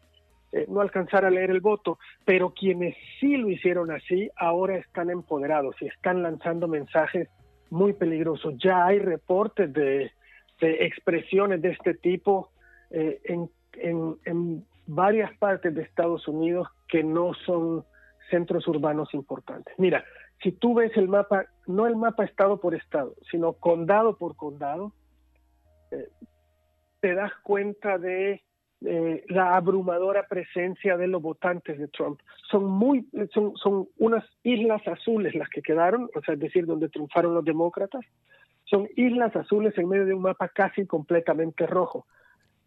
eh, no alcanzar a leer el voto, pero quienes sí lo hicieron así ahora están empoderados y están lanzando mensajes muy peligrosos. Ya hay reportes de, expresiones de este tipo eh, en, varias partes de Estados Unidos que no son centros urbanos importantes. Mira, si tú ves el mapa, no el mapa estado por estado, sino condado por condado, eh, te das cuenta de eh, la abrumadora presencia de los votantes de Trump. Son muy, son, son unas islas azules las que quedaron, o sea, es decir, donde triunfaron los demócratas. Son islas azules en medio de un mapa casi completamente rojo.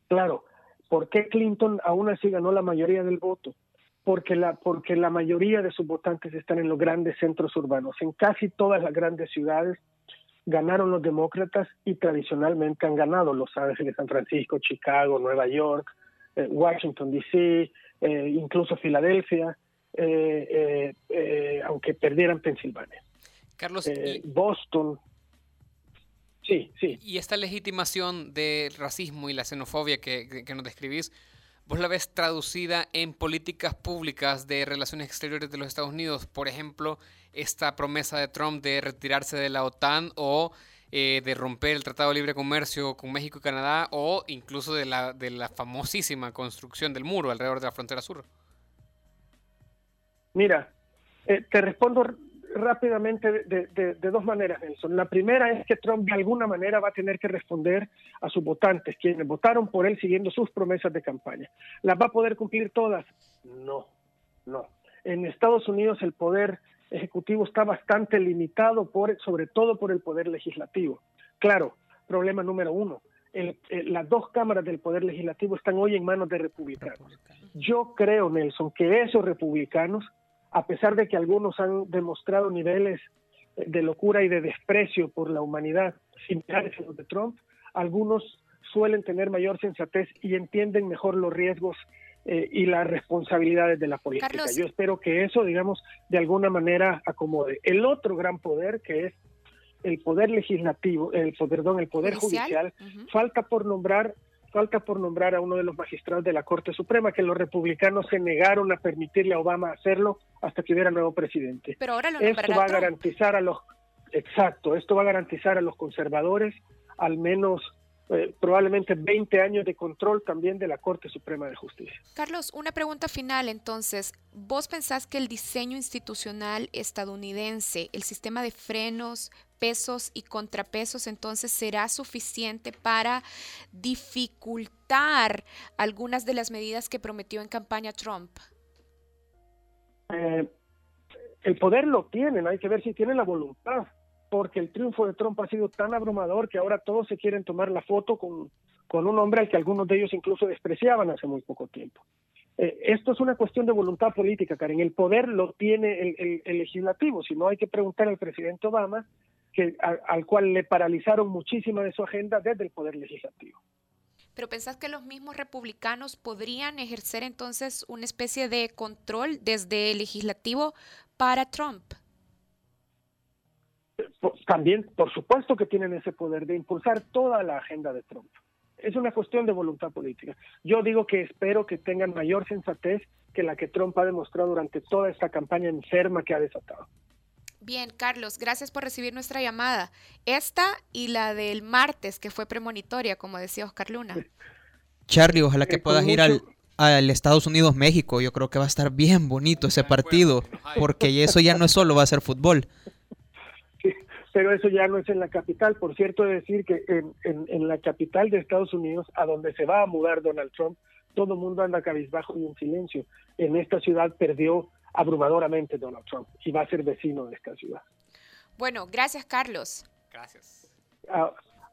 Claro, ¿por qué Clinton aún así ganó la mayoría del voto? Porque la, porque la mayoría de sus votantes están en los grandes centros urbanos. En casi todas las grandes ciudades ganaron los demócratas y tradicionalmente han ganado Los Ángeles, San Francisco, Chicago, Nueva York, eh, Washington, D.C., eh, incluso Filadelfia, eh, aunque perdieran Pensilvania. Carlos, Boston. Sí, sí. Y esta legitimación del racismo y la xenofobia que, que, nos describís, ¿vos la ves traducida en políticas públicas de relaciones exteriores de los Estados Unidos? Por ejemplo, esta promesa de Trump de retirarse de la OTAN o eh, de romper el Tratado de Libre Comercio con México y Canadá o incluso de la, de la famosísima construcción del muro alrededor de la frontera sur? Mira, eh, te respondo rápidamente de, de, dos maneras, Nelson. La primera es que Trump de alguna manera va a tener que responder a sus votantes, quienes votaron por él siguiendo sus promesas de campaña. ¿Las va a poder cumplir todas? No, no. En Estados Unidos el poder ejecutivo está bastante limitado, por, sobre todo por el poder legislativo. Claro, problema número uno, las dos cámaras del poder legislativo están hoy en manos de republicanos. Yo creo, Nelson, que esos republicanos, a pesar de que algunos han demostrado niveles de locura y de desprecio por la humanidad similares a los de Trump, algunos suelen tener mayor sensatez y entienden mejor los riesgos eh, y las responsabilidades de la política. Yo espero que eso, digamos, de alguna manera acomode. El otro gran poder, que es el poder legislativo, el perdón, el poder judicial, falta por nombrar falta por nombrar a uno de los magistrados de la Corte Suprema, que los republicanos se negaron a permitirle a Obama hacerlo hasta que hubiera nuevo presidente. Pero ahora lo esto va a garantizar a los exacto, esto va a garantizar a los conservadores al menos eh, probablemente 20 años de control también de la Corte Suprema de Justicia. Carlos, una pregunta final entonces. ¿Vos pensás que el diseño institucional estadounidense, el sistema de frenos, pesos y contrapesos, entonces será suficiente para dificultar algunas de las medidas que prometió en campaña Trump? Eh, el poder lo tienen, hay que ver si tienen la voluntad porque el triunfo de Trump ha sido tan abrumador que ahora todos se quieren tomar la foto con, con un hombre al que algunos de ellos incluso despreciaban hace muy poco tiempo. Eh, esto es una cuestión de voluntad política, Karen. El poder lo tiene el, el, legislativo. Si no, hay que preguntar al presidente Obama, que, al cual le paralizaron muchísima de su agenda desde el poder legislativo. Pero pensás que los mismos republicanos podrían ejercer entonces una especie de control desde el legislativo para Trump? También, por supuesto que tienen ese poder de impulsar toda la agenda de Trump. Es una cuestión de voluntad política. Yo digo que espero que tengan mayor sensatez que la que Trump ha demostrado durante toda esta campaña enferma que ha desatado. Bien, Carlos, gracias por recibir nuestra llamada. Esta y la del martes, que fue premonitoria, como decía Oscar Luna. Charlie, ojalá que eh, puedas ir al, al Estados Unidos-México. Yo creo que va a estar bien bonito ese partido, porque eso ya no es solo va a ser fútbol pero eso ya no es en la capital. Por cierto, decir que en, en, la capital de Estados Unidos, a donde se va a mudar Donald Trump, todo el mundo anda cabizbajo y en silencio. En esta ciudad perdió abrumadoramente Donald Trump y va a ser vecino de esta ciudad. Bueno, gracias Carlos. Gracias.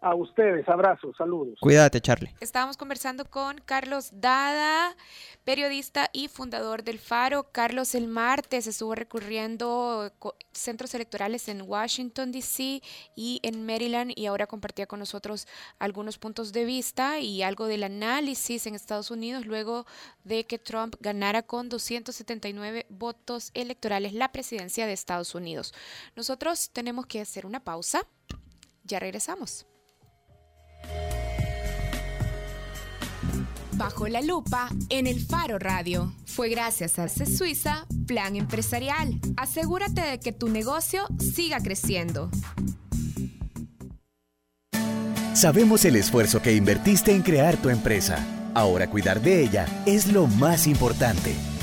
A ustedes, abrazos, saludos. Cuídate, Charlie. Estábamos conversando con Carlos Dada, periodista y fundador del Faro. Carlos, el martes estuvo recurriendo centros electorales en Washington, D.C. y en Maryland y ahora compartía con nosotros algunos puntos de vista y algo del análisis en Estados Unidos luego de que Trump ganara con 279 votos electorales la presidencia de Estados Unidos. Nosotros tenemos que hacer una pausa. Ya regresamos. Bajo la lupa en el Faro Radio. Fue gracias a C Suiza Plan Empresarial. Asegúrate de que tu negocio siga creciendo. Sabemos el esfuerzo que invertiste en crear tu empresa. Ahora cuidar de ella es lo más importante.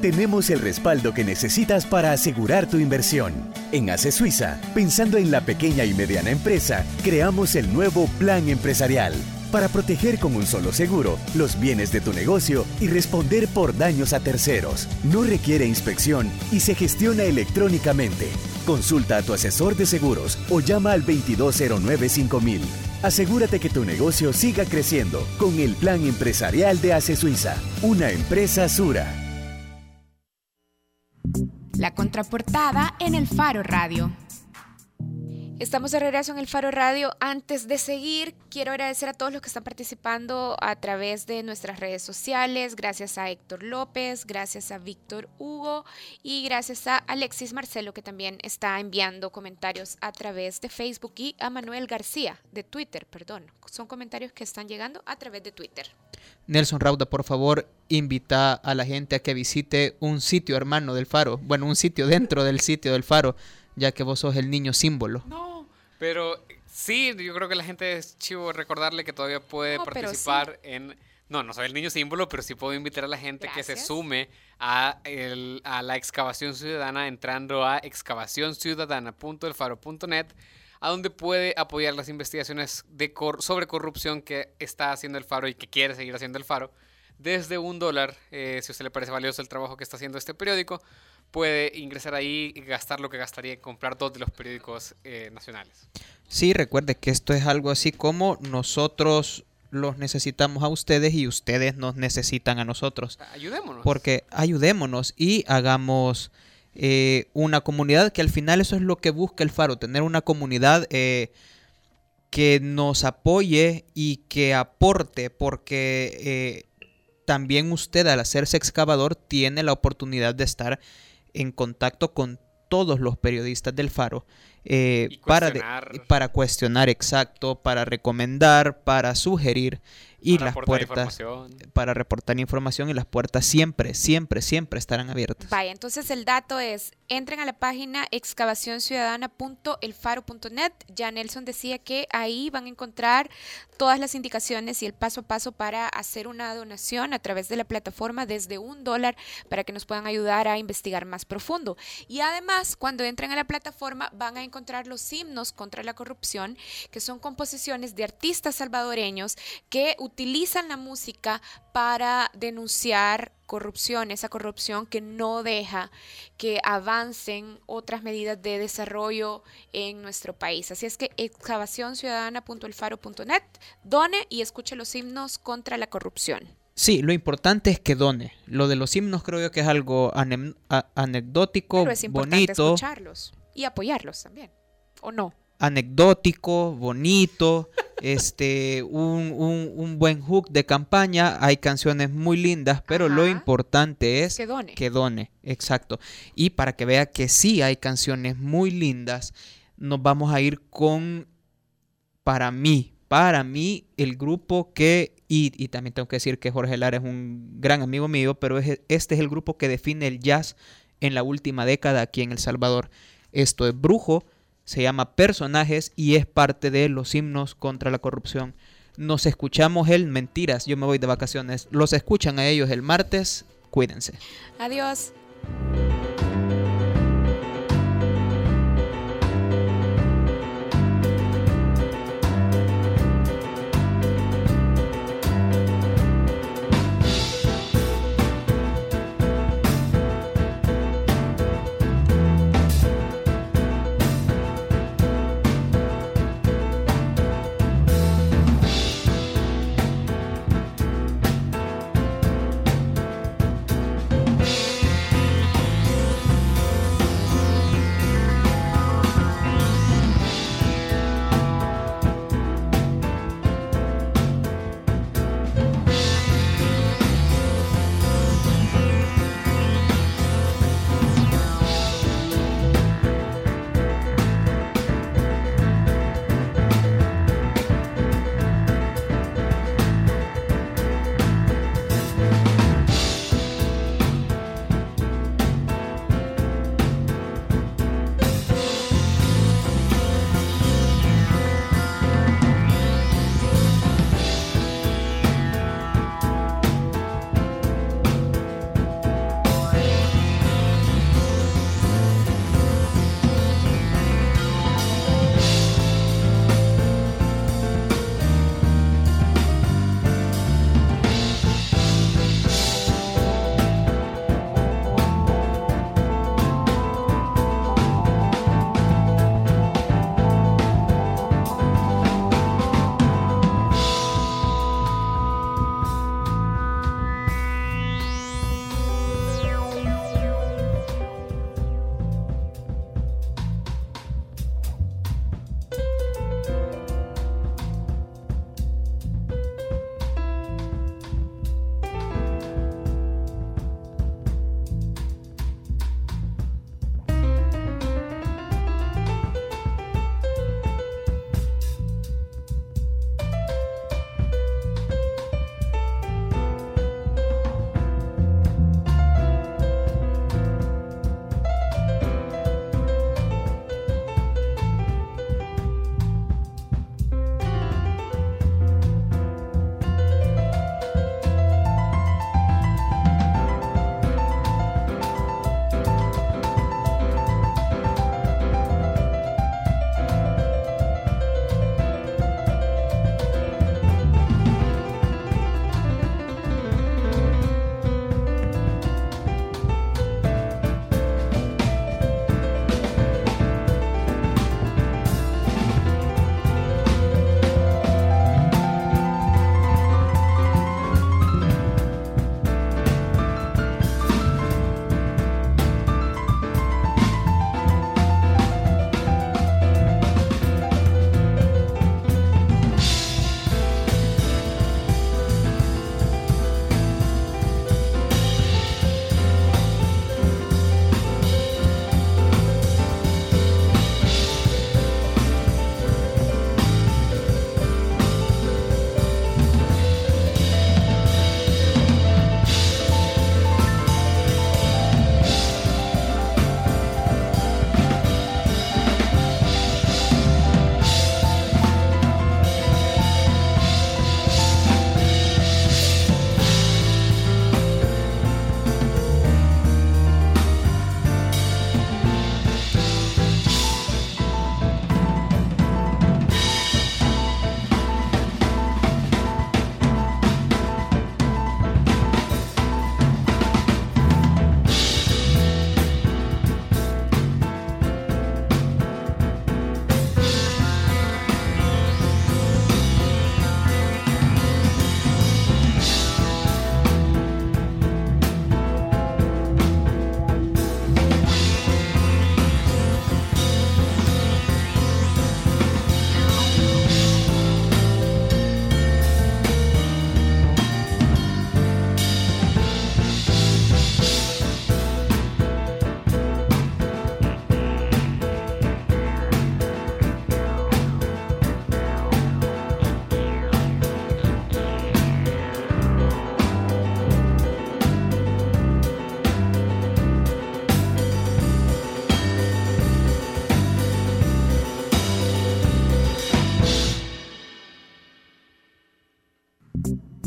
Tenemos el respaldo que necesitas para asegurar tu inversión. En ACE Suiza, pensando en la pequeña y mediana empresa, creamos el nuevo Plan Empresarial para proteger con un solo seguro los bienes de tu negocio y responder por daños a terceros. No requiere inspección y se gestiona electrónicamente. Consulta a tu asesor de seguros o llama al 2209-5000. Asegúrate que tu negocio siga creciendo con el Plan Empresarial de ACE Suiza, una empresa Sura. La contraportada en el Faro Radio. Estamos de regreso en el Faro Radio. Antes de seguir, quiero agradecer a todos los que están participando a través de nuestras redes sociales. Gracias a Héctor López, gracias a Víctor Hugo y gracias a Alexis Marcelo que también está enviando comentarios a través de Facebook y a Manuel García de Twitter, perdón. Son comentarios que están llegando a través de Twitter. Nelson Rauda, por favor, invita a la gente a que visite un sitio hermano del Faro. Bueno, un sitio dentro del sitio del Faro, ya que vos sos el niño símbolo. No pero sí, yo creo que la gente es chivo recordarle que todavía puede participar en... No, no soy el niño símbolo, pero sí puedo invitar a la gente que se sume a, el, a la excavación ciudadana entrando a excavacionciudadana.elfaro.net a donde puede apoyar las investigaciones de sobre corrupción que está haciendo el Faro y que quiere seguir haciendo el Faro. Desde un dólar, eh, si a usted le parece valioso el trabajo que está haciendo este periódico, puede ingresar ahí y gastar lo que gastaría en comprar dos de los periódicos eh, nacionales. Sí, recuerde que esto es algo así como nosotros los necesitamos a ustedes y ustedes nos necesitan a nosotros. Ayudémonos. Porque ayudémonos y hagamos eh, una comunidad que al final eso es lo que busca el Faro, tener una comunidad eh, que nos apoye y que aporte, porque eh, también usted al hacerse excavador tiene la oportunidad de estar en contacto con todos los periodistas del Faro para, para cuestionar exacto, para recomendar, para sugerir y las puertas para reportar información y las puertas siempre, siempre, siempre estarán abiertas. Vaya, entonces el dato es, entren a la página excavacionciudadana.elfaro.net. Ya Nelson decía que ahí van a encontrar todas las indicaciones y el paso a paso para hacer una donación a través de la plataforma desde un dólar para que nos puedan ayudar a investigar más profundo. Y además, cuando entren a la plataforma van a encontrar los himnos contra la corrupción, que son composiciones de artistas salvadoreños que utilizan la música para denunciar corrupción, esa corrupción que no deja que avancen otras medidas de desarrollo en nuestro país. Así es que excavacionciudadana.elfaro.net, done y escuche los himnos contra la corrupción. Sí, lo importante es que done. Lo de los himnos creo yo que es algo anecdótico, Pero es importante escucharlos y apoyarlos también, ¿o no? anecdótico, bonito, este, un, buen hook de campaña. Hay canciones muy lindas, pero lo importante es que done. que done. Exacto. Y para que vea que sí hay canciones muy lindas, nos vamos a ir con, para mí, para mí, el grupo que, y, y también tengo que decir que Jorge Lara es un gran amigo mío, pero es, este es el grupo que define el jazz en la última década aquí en El Salvador. Esto es Brujo se llama Personajes y es parte de los himnos contra la corrupción. Nos escuchamos el Mentiras, yo me voy de vacaciones. Los escuchan a ellos el martes. Cuídense. Adiós.